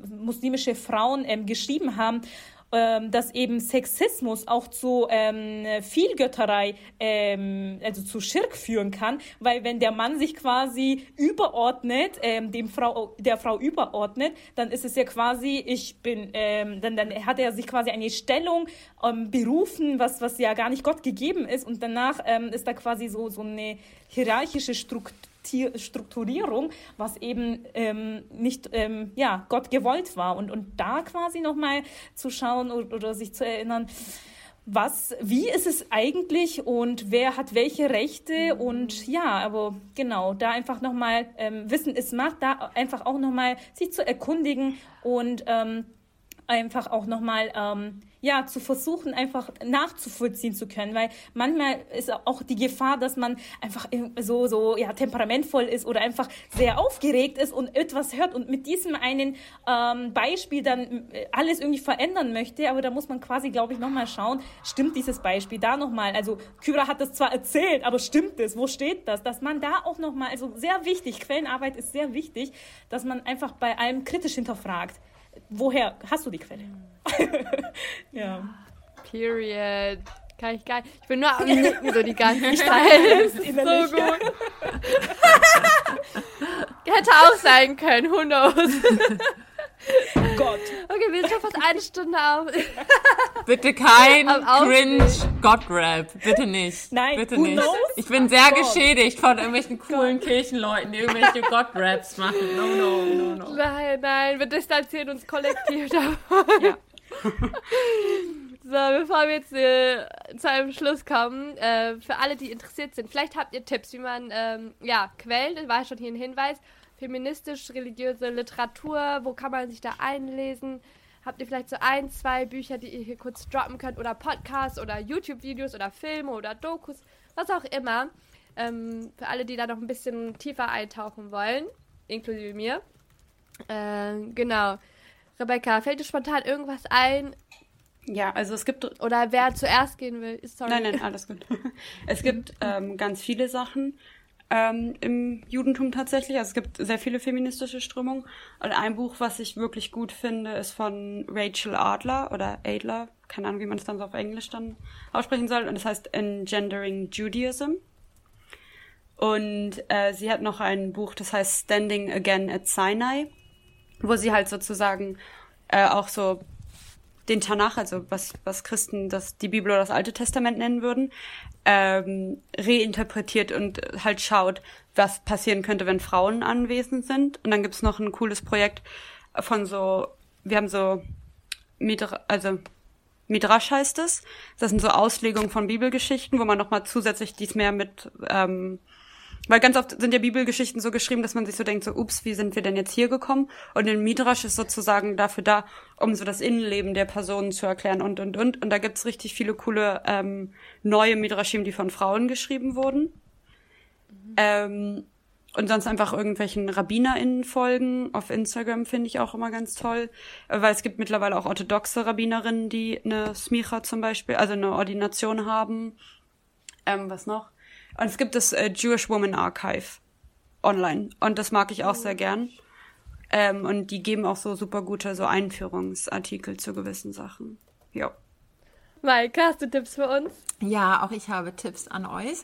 muslimische Frauen ähm, geschrieben haben, ähm, dass eben Sexismus auch zu ähm, Vielgötterei, ähm, also zu Schirk führen kann, weil wenn der Mann sich quasi überordnet, ähm, dem Frau, der Frau überordnet, dann ist es ja quasi, ich bin, ähm, dann, dann hat er sich quasi eine Stellung ähm, berufen, was, was ja gar nicht Gott gegeben ist und danach ähm, ist da quasi so, so eine hierarchische Struktur Strukturierung, was eben ähm, nicht ähm, ja, Gott gewollt war. Und, und da quasi nochmal zu schauen oder, oder sich zu erinnern, was, wie ist es eigentlich und wer hat welche Rechte und ja, aber genau, da einfach nochmal ähm, Wissen ist Macht, da einfach auch nochmal sich zu erkundigen und ähm, einfach auch nochmal ähm, ja, zu versuchen, einfach nachzuvollziehen zu können, weil manchmal ist auch die Gefahr, dass man einfach so, so, ja, temperamentvoll ist oder einfach sehr aufgeregt ist und etwas hört und mit diesem einen ähm, Beispiel dann äh, alles irgendwie verändern möchte, aber da muss man quasi, glaube ich, nochmal schauen, stimmt dieses Beispiel da nochmal, also Kyra hat das zwar erzählt, aber stimmt es, wo steht das, dass man da auch nochmal, also sehr wichtig, Quellenarbeit ist sehr wichtig, dass man einfach bei allem kritisch hinterfragt woher hast du die Quelle? ja.
Period. Kann ich gar nicht. Ich bin nur am Nicken so die ganze Zeit. so gut. Hätte auch sein können, who knows.
Gott.
Okay, wir sind schon fast eine Stunde auf.
Bitte kein cringe God-Rap. Bitte nicht.
Nein,
bitte nicht. Knows? Ich bin sehr God. geschädigt von irgendwelchen coolen God. Kirchenleuten, die irgendwelche God-Raps machen. No, no, no, no.
Nein, nein, wir distanzieren uns kollektiv davon. Ja. So, bevor wir jetzt äh, zu einem Schluss kommen, äh, für alle, die interessiert sind, vielleicht habt ihr Tipps, wie man, ähm, ja, Quellen, das war schon hier ein Hinweis, feministisch-religiöse Literatur, wo kann man sich da einlesen? Habt ihr vielleicht so ein, zwei Bücher, die ihr hier kurz droppen könnt oder Podcasts oder YouTube-Videos oder Filme oder Dokus, was auch immer. Ähm, für alle, die da noch ein bisschen tiefer eintauchen wollen, inklusive mir. Äh, genau. Rebecca, fällt dir spontan irgendwas ein?
Ja, also es gibt.
Oder wer zuerst gehen will,
sorry. Nein, nein, alles gut. Es gibt ähm, ganz viele Sachen ähm, im Judentum tatsächlich. Also es gibt sehr viele feministische Strömungen. Und ein Buch, was ich wirklich gut finde, ist von Rachel Adler oder Adler. Keine Ahnung, wie man es dann so auf Englisch dann aussprechen soll. Und das heißt Engendering Judaism. Und äh, sie hat noch ein Buch, das heißt Standing Again at Sinai, wo sie halt sozusagen äh, auch so den Tanach, also was, was Christen das, die Bibel oder das Alte Testament nennen würden, ähm, reinterpretiert und halt schaut, was passieren könnte, wenn Frauen anwesend sind. Und dann gibt's noch ein cooles Projekt von so, wir haben so, Midra, also Midrash heißt es. Das sind so Auslegungen von Bibelgeschichten, wo man nochmal zusätzlich dies mehr mit ähm, weil ganz oft sind ja Bibelgeschichten so geschrieben, dass man sich so denkt, so, ups, wie sind wir denn jetzt hier gekommen? Und den Midrash ist sozusagen dafür da, um so das Innenleben der Personen zu erklären und, und, und. Und da gibt's richtig viele coole ähm, neue Midrashim, die von Frauen geschrieben wurden. Mhm. Ähm, und sonst einfach irgendwelchen RabbinerInnen folgen. Auf Instagram finde ich auch immer ganz toll. Weil es gibt mittlerweile auch orthodoxe Rabbinerinnen, die eine Smicha zum Beispiel, also eine Ordination haben. Ähm, was noch? Und es gibt das äh, Jewish Woman Archive online. Und das mag ich auch sehr gern. Ähm, und die geben auch so super gute so Einführungsartikel zu gewissen Sachen. Ja.
Maike, hast du Tipps für uns?
Ja, auch ich habe Tipps an euch.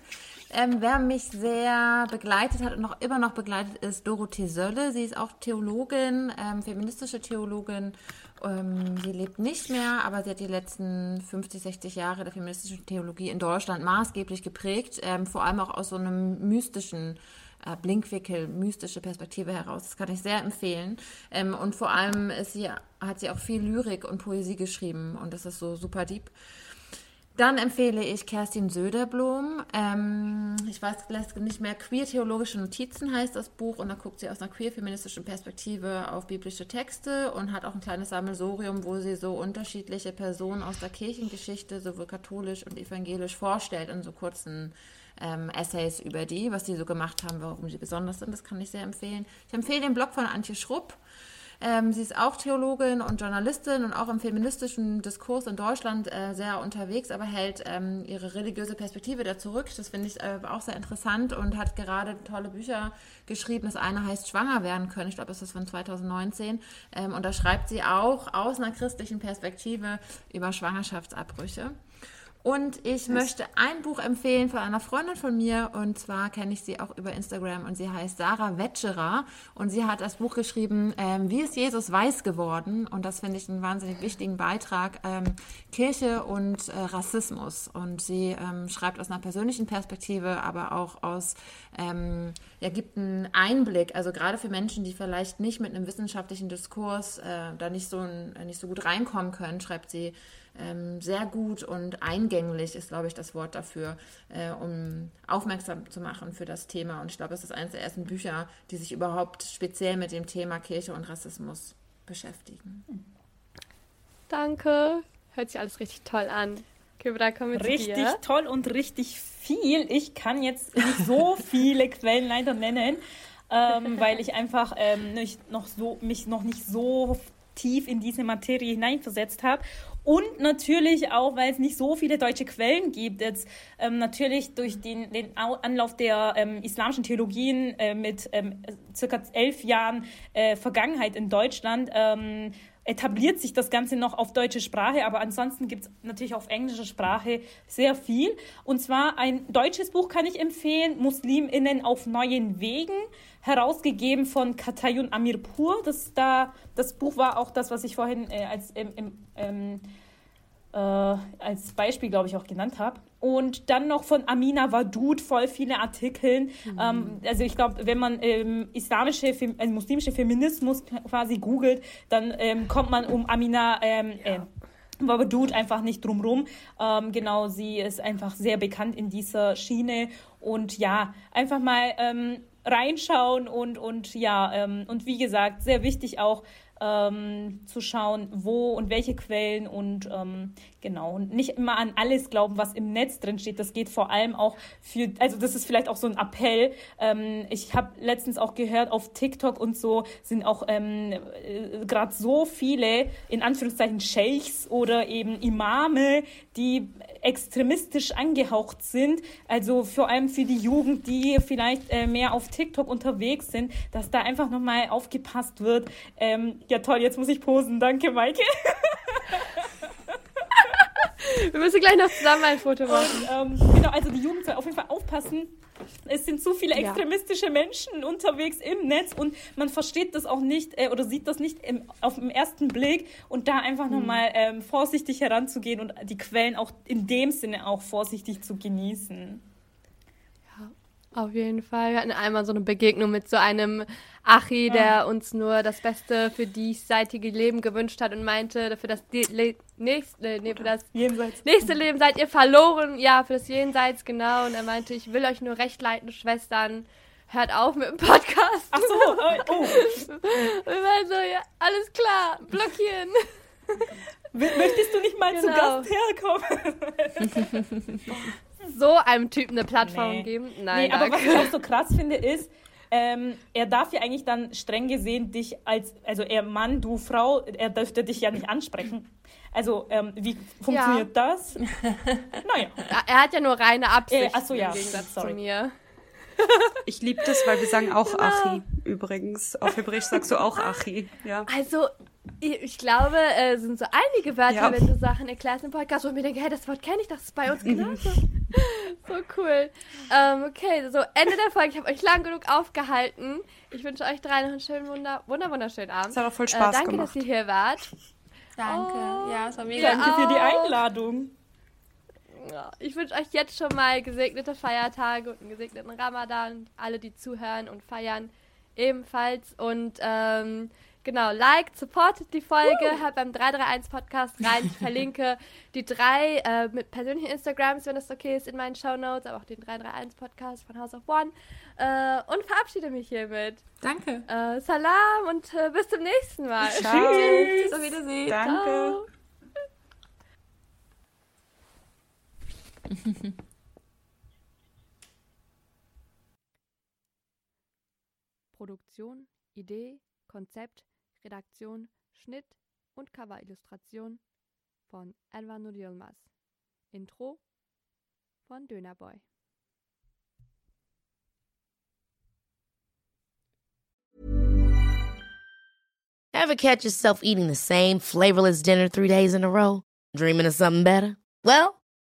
Ähm, wer mich sehr begleitet hat und noch immer noch begleitet, ist Dorothee Sölle. Sie ist auch Theologin, ähm, feministische Theologin ähm, sie lebt nicht mehr, aber sie hat die letzten 50, 60 Jahre der feministischen Theologie in Deutschland maßgeblich geprägt, ähm, vor allem auch aus so einem mystischen äh, Blinkwinkel, mystische Perspektive heraus. Das kann ich sehr empfehlen. Ähm, und vor allem sie, hat sie auch viel Lyrik und Poesie geschrieben und das ist so super deep. Dann empfehle ich Kerstin Söderblom. Ähm, ich weiß nicht mehr, Queer-theologische Notizen heißt das Buch und da guckt sie aus einer queer-feministischen Perspektive auf biblische Texte und hat auch ein kleines Sammelsorium, wo sie so unterschiedliche Personen aus der Kirchengeschichte, sowohl katholisch und evangelisch, vorstellt in so kurzen ähm, Essays über die, was die so gemacht haben, warum sie besonders sind. Das kann ich sehr empfehlen. Ich empfehle den Blog von Antje Schrupp. Ähm, sie ist auch Theologin und Journalistin und auch im feministischen Diskurs in Deutschland äh, sehr unterwegs, aber hält ähm, ihre religiöse Perspektive da zurück. Das finde ich äh, auch sehr interessant und hat gerade tolle Bücher geschrieben. Das eine heißt Schwanger werden können. Ich glaube, das ist von 2019. Ähm, und da schreibt sie auch aus einer christlichen Perspektive über Schwangerschaftsabbrüche. Und ich möchte ein Buch empfehlen von einer Freundin von mir. Und zwar kenne ich sie auch über Instagram. Und sie heißt Sarah Wetscherer. Und sie hat das Buch geschrieben, ähm, Wie ist Jesus weiß geworden? Und das finde ich einen wahnsinnig wichtigen Beitrag. Ähm, Kirche und äh, Rassismus. Und sie ähm, schreibt aus einer persönlichen Perspektive, aber auch aus, ähm, ja, gibt einen Einblick. Also gerade für Menschen, die vielleicht nicht mit einem wissenschaftlichen Diskurs äh, da nicht so, nicht so gut reinkommen können, schreibt sie ähm, sehr gut und eingänglich ist, glaube ich, das Wort dafür, äh, um aufmerksam zu machen für das Thema. Und ich glaube, es ist eines der ersten Bücher, die sich überhaupt speziell mit dem Thema Kirche und Rassismus beschäftigen.
Danke. Hört sich alles richtig toll an. Kibra, komm mit
Richtig
dir.
toll und richtig viel. Ich kann jetzt nicht so viele Quellen leider nennen, ähm, weil ich einfach ähm, nicht noch so, mich noch nicht so tief in diese Materie hineinversetzt habe. Und natürlich auch, weil es nicht so viele deutsche Quellen gibt. Jetzt ähm, natürlich durch den, den Anlauf der ähm, islamischen Theologien äh, mit ähm, circa elf Jahren äh, Vergangenheit in Deutschland ähm, etabliert sich das Ganze noch auf deutsche Sprache, aber ansonsten gibt es natürlich auf englischer Sprache sehr viel. Und zwar ein deutsches Buch kann ich empfehlen, MuslimInnen auf neuen Wegen, herausgegeben von Katayun Amirpur. Das, da, das Buch war auch das, was ich vorhin äh, als, ähm, ähm, äh, als Beispiel, glaube ich, auch genannt habe. Und dann noch von Amina Wadud voll viele Artikel. Mhm. Ähm, also ich glaube, wenn man ähm, islamische, also muslimische Feminismus quasi googelt, dann ähm, kommt man um Amina ähm, ja. äh, Wadud einfach nicht drumrum. Ähm, genau, sie ist einfach sehr bekannt in dieser Schiene. Und ja, einfach mal ähm, reinschauen und, und ja, ähm, und wie gesagt, sehr wichtig auch, ähm, zu schauen, wo und welche Quellen und ähm, genau, und nicht immer an alles glauben, was im Netz drin steht. Das geht vor allem auch für, also das ist vielleicht auch so ein Appell. Ähm, ich habe letztens auch gehört, auf TikTok und so sind auch ähm, äh, gerade so viele, in Anführungszeichen, Sheikhs oder eben Imame, die extremistisch angehaucht sind. Also vor allem für die Jugend, die vielleicht äh, mehr auf TikTok unterwegs sind, dass da einfach nochmal aufgepasst wird. Ähm, ja toll, jetzt muss ich posen. Danke, Maike.
Wir müssen gleich noch zusammen ein Foto machen.
Und, ähm, genau, also die Jugend soll auf jeden Fall aufpassen. Es sind zu viele extremistische ja. Menschen unterwegs im Netz und man versteht das auch nicht äh, oder sieht das nicht im, auf den ersten Blick und da einfach mhm. nochmal ähm, vorsichtig heranzugehen und die Quellen auch in dem Sinne auch vorsichtig zu genießen.
Auf jeden Fall. Wir hatten einmal so eine Begegnung mit so einem Achi, der uns nur das Beste für diesseitige Leben gewünscht hat und meinte, für das nächste, nee, für das Jenseits. nächste Leben seid ihr verloren. Ja, für das Jenseits, genau. Und er meinte, ich will euch nur recht leiten, Schwestern. Hört auf mit dem Podcast.
Ach so, oh.
Und wir so, ja, alles klar, blockieren.
Möchtest du nicht mal genau. zu Gast herkommen?
so einem Typen eine Plattform nee. geben. Nein,
nee, aber was ich auch so krass finde, ist, ähm, er darf ja eigentlich dann streng gesehen dich als, also er Mann, du Frau, er dürfte dich ja nicht ansprechen. Also, ähm, wie funktioniert ja. das?
naja. Er hat ja nur reine Absicht äh, achso, ja. im Gegensatz Sorry. zu mir.
Ich liebe das, weil wir sagen auch genau. Achi übrigens. Auf Hebräisch sagst du auch Achi. Ja.
Also, ich glaube, es äh, sind so einige Wörter, ja. wenn du Sachen erklärst im Podcast, wo ich mir denke, hey, das Wort kenne ich, das ist bei uns genauso. so cool. Ähm, okay, so Ende der Folge. Ich habe euch lang genug aufgehalten. Ich wünsche euch drei noch einen schönen, wunder, wunder wunderschönen Abend.
Es hat auch voll Spaß
äh, danke,
gemacht.
dass ihr hier wart.
Danke. Oh, ja, es war mega.
Danke für die Einladung.
Ja, ich wünsche euch jetzt schon mal gesegnete Feiertage und einen gesegneten Ramadan. Alle, die zuhören und feiern, ebenfalls. Und ähm, Genau, liked, supportet die Folge, uh. hört beim 331 Podcast rein. Ich verlinke die drei äh, mit persönlichen Instagrams, wenn das okay ist, in meinen Show Notes, aber auch den 331 Podcast von House of One. Äh, und verabschiede mich hiermit.
Danke.
Äh, Salam und äh, bis zum nächsten Mal.
Ciao. Tschüss. Auf Wiedersehen.
Danke.
Produktion, Idee, Konzept Redaktion, Schnitt und Coverillustration von Nur Yilmaz. Intro von Dönerboy.
Ever catch yourself eating the same flavorless dinner three days in a row? Dreaming of something better? Well,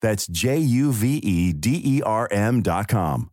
That's J U V E D E R M.com.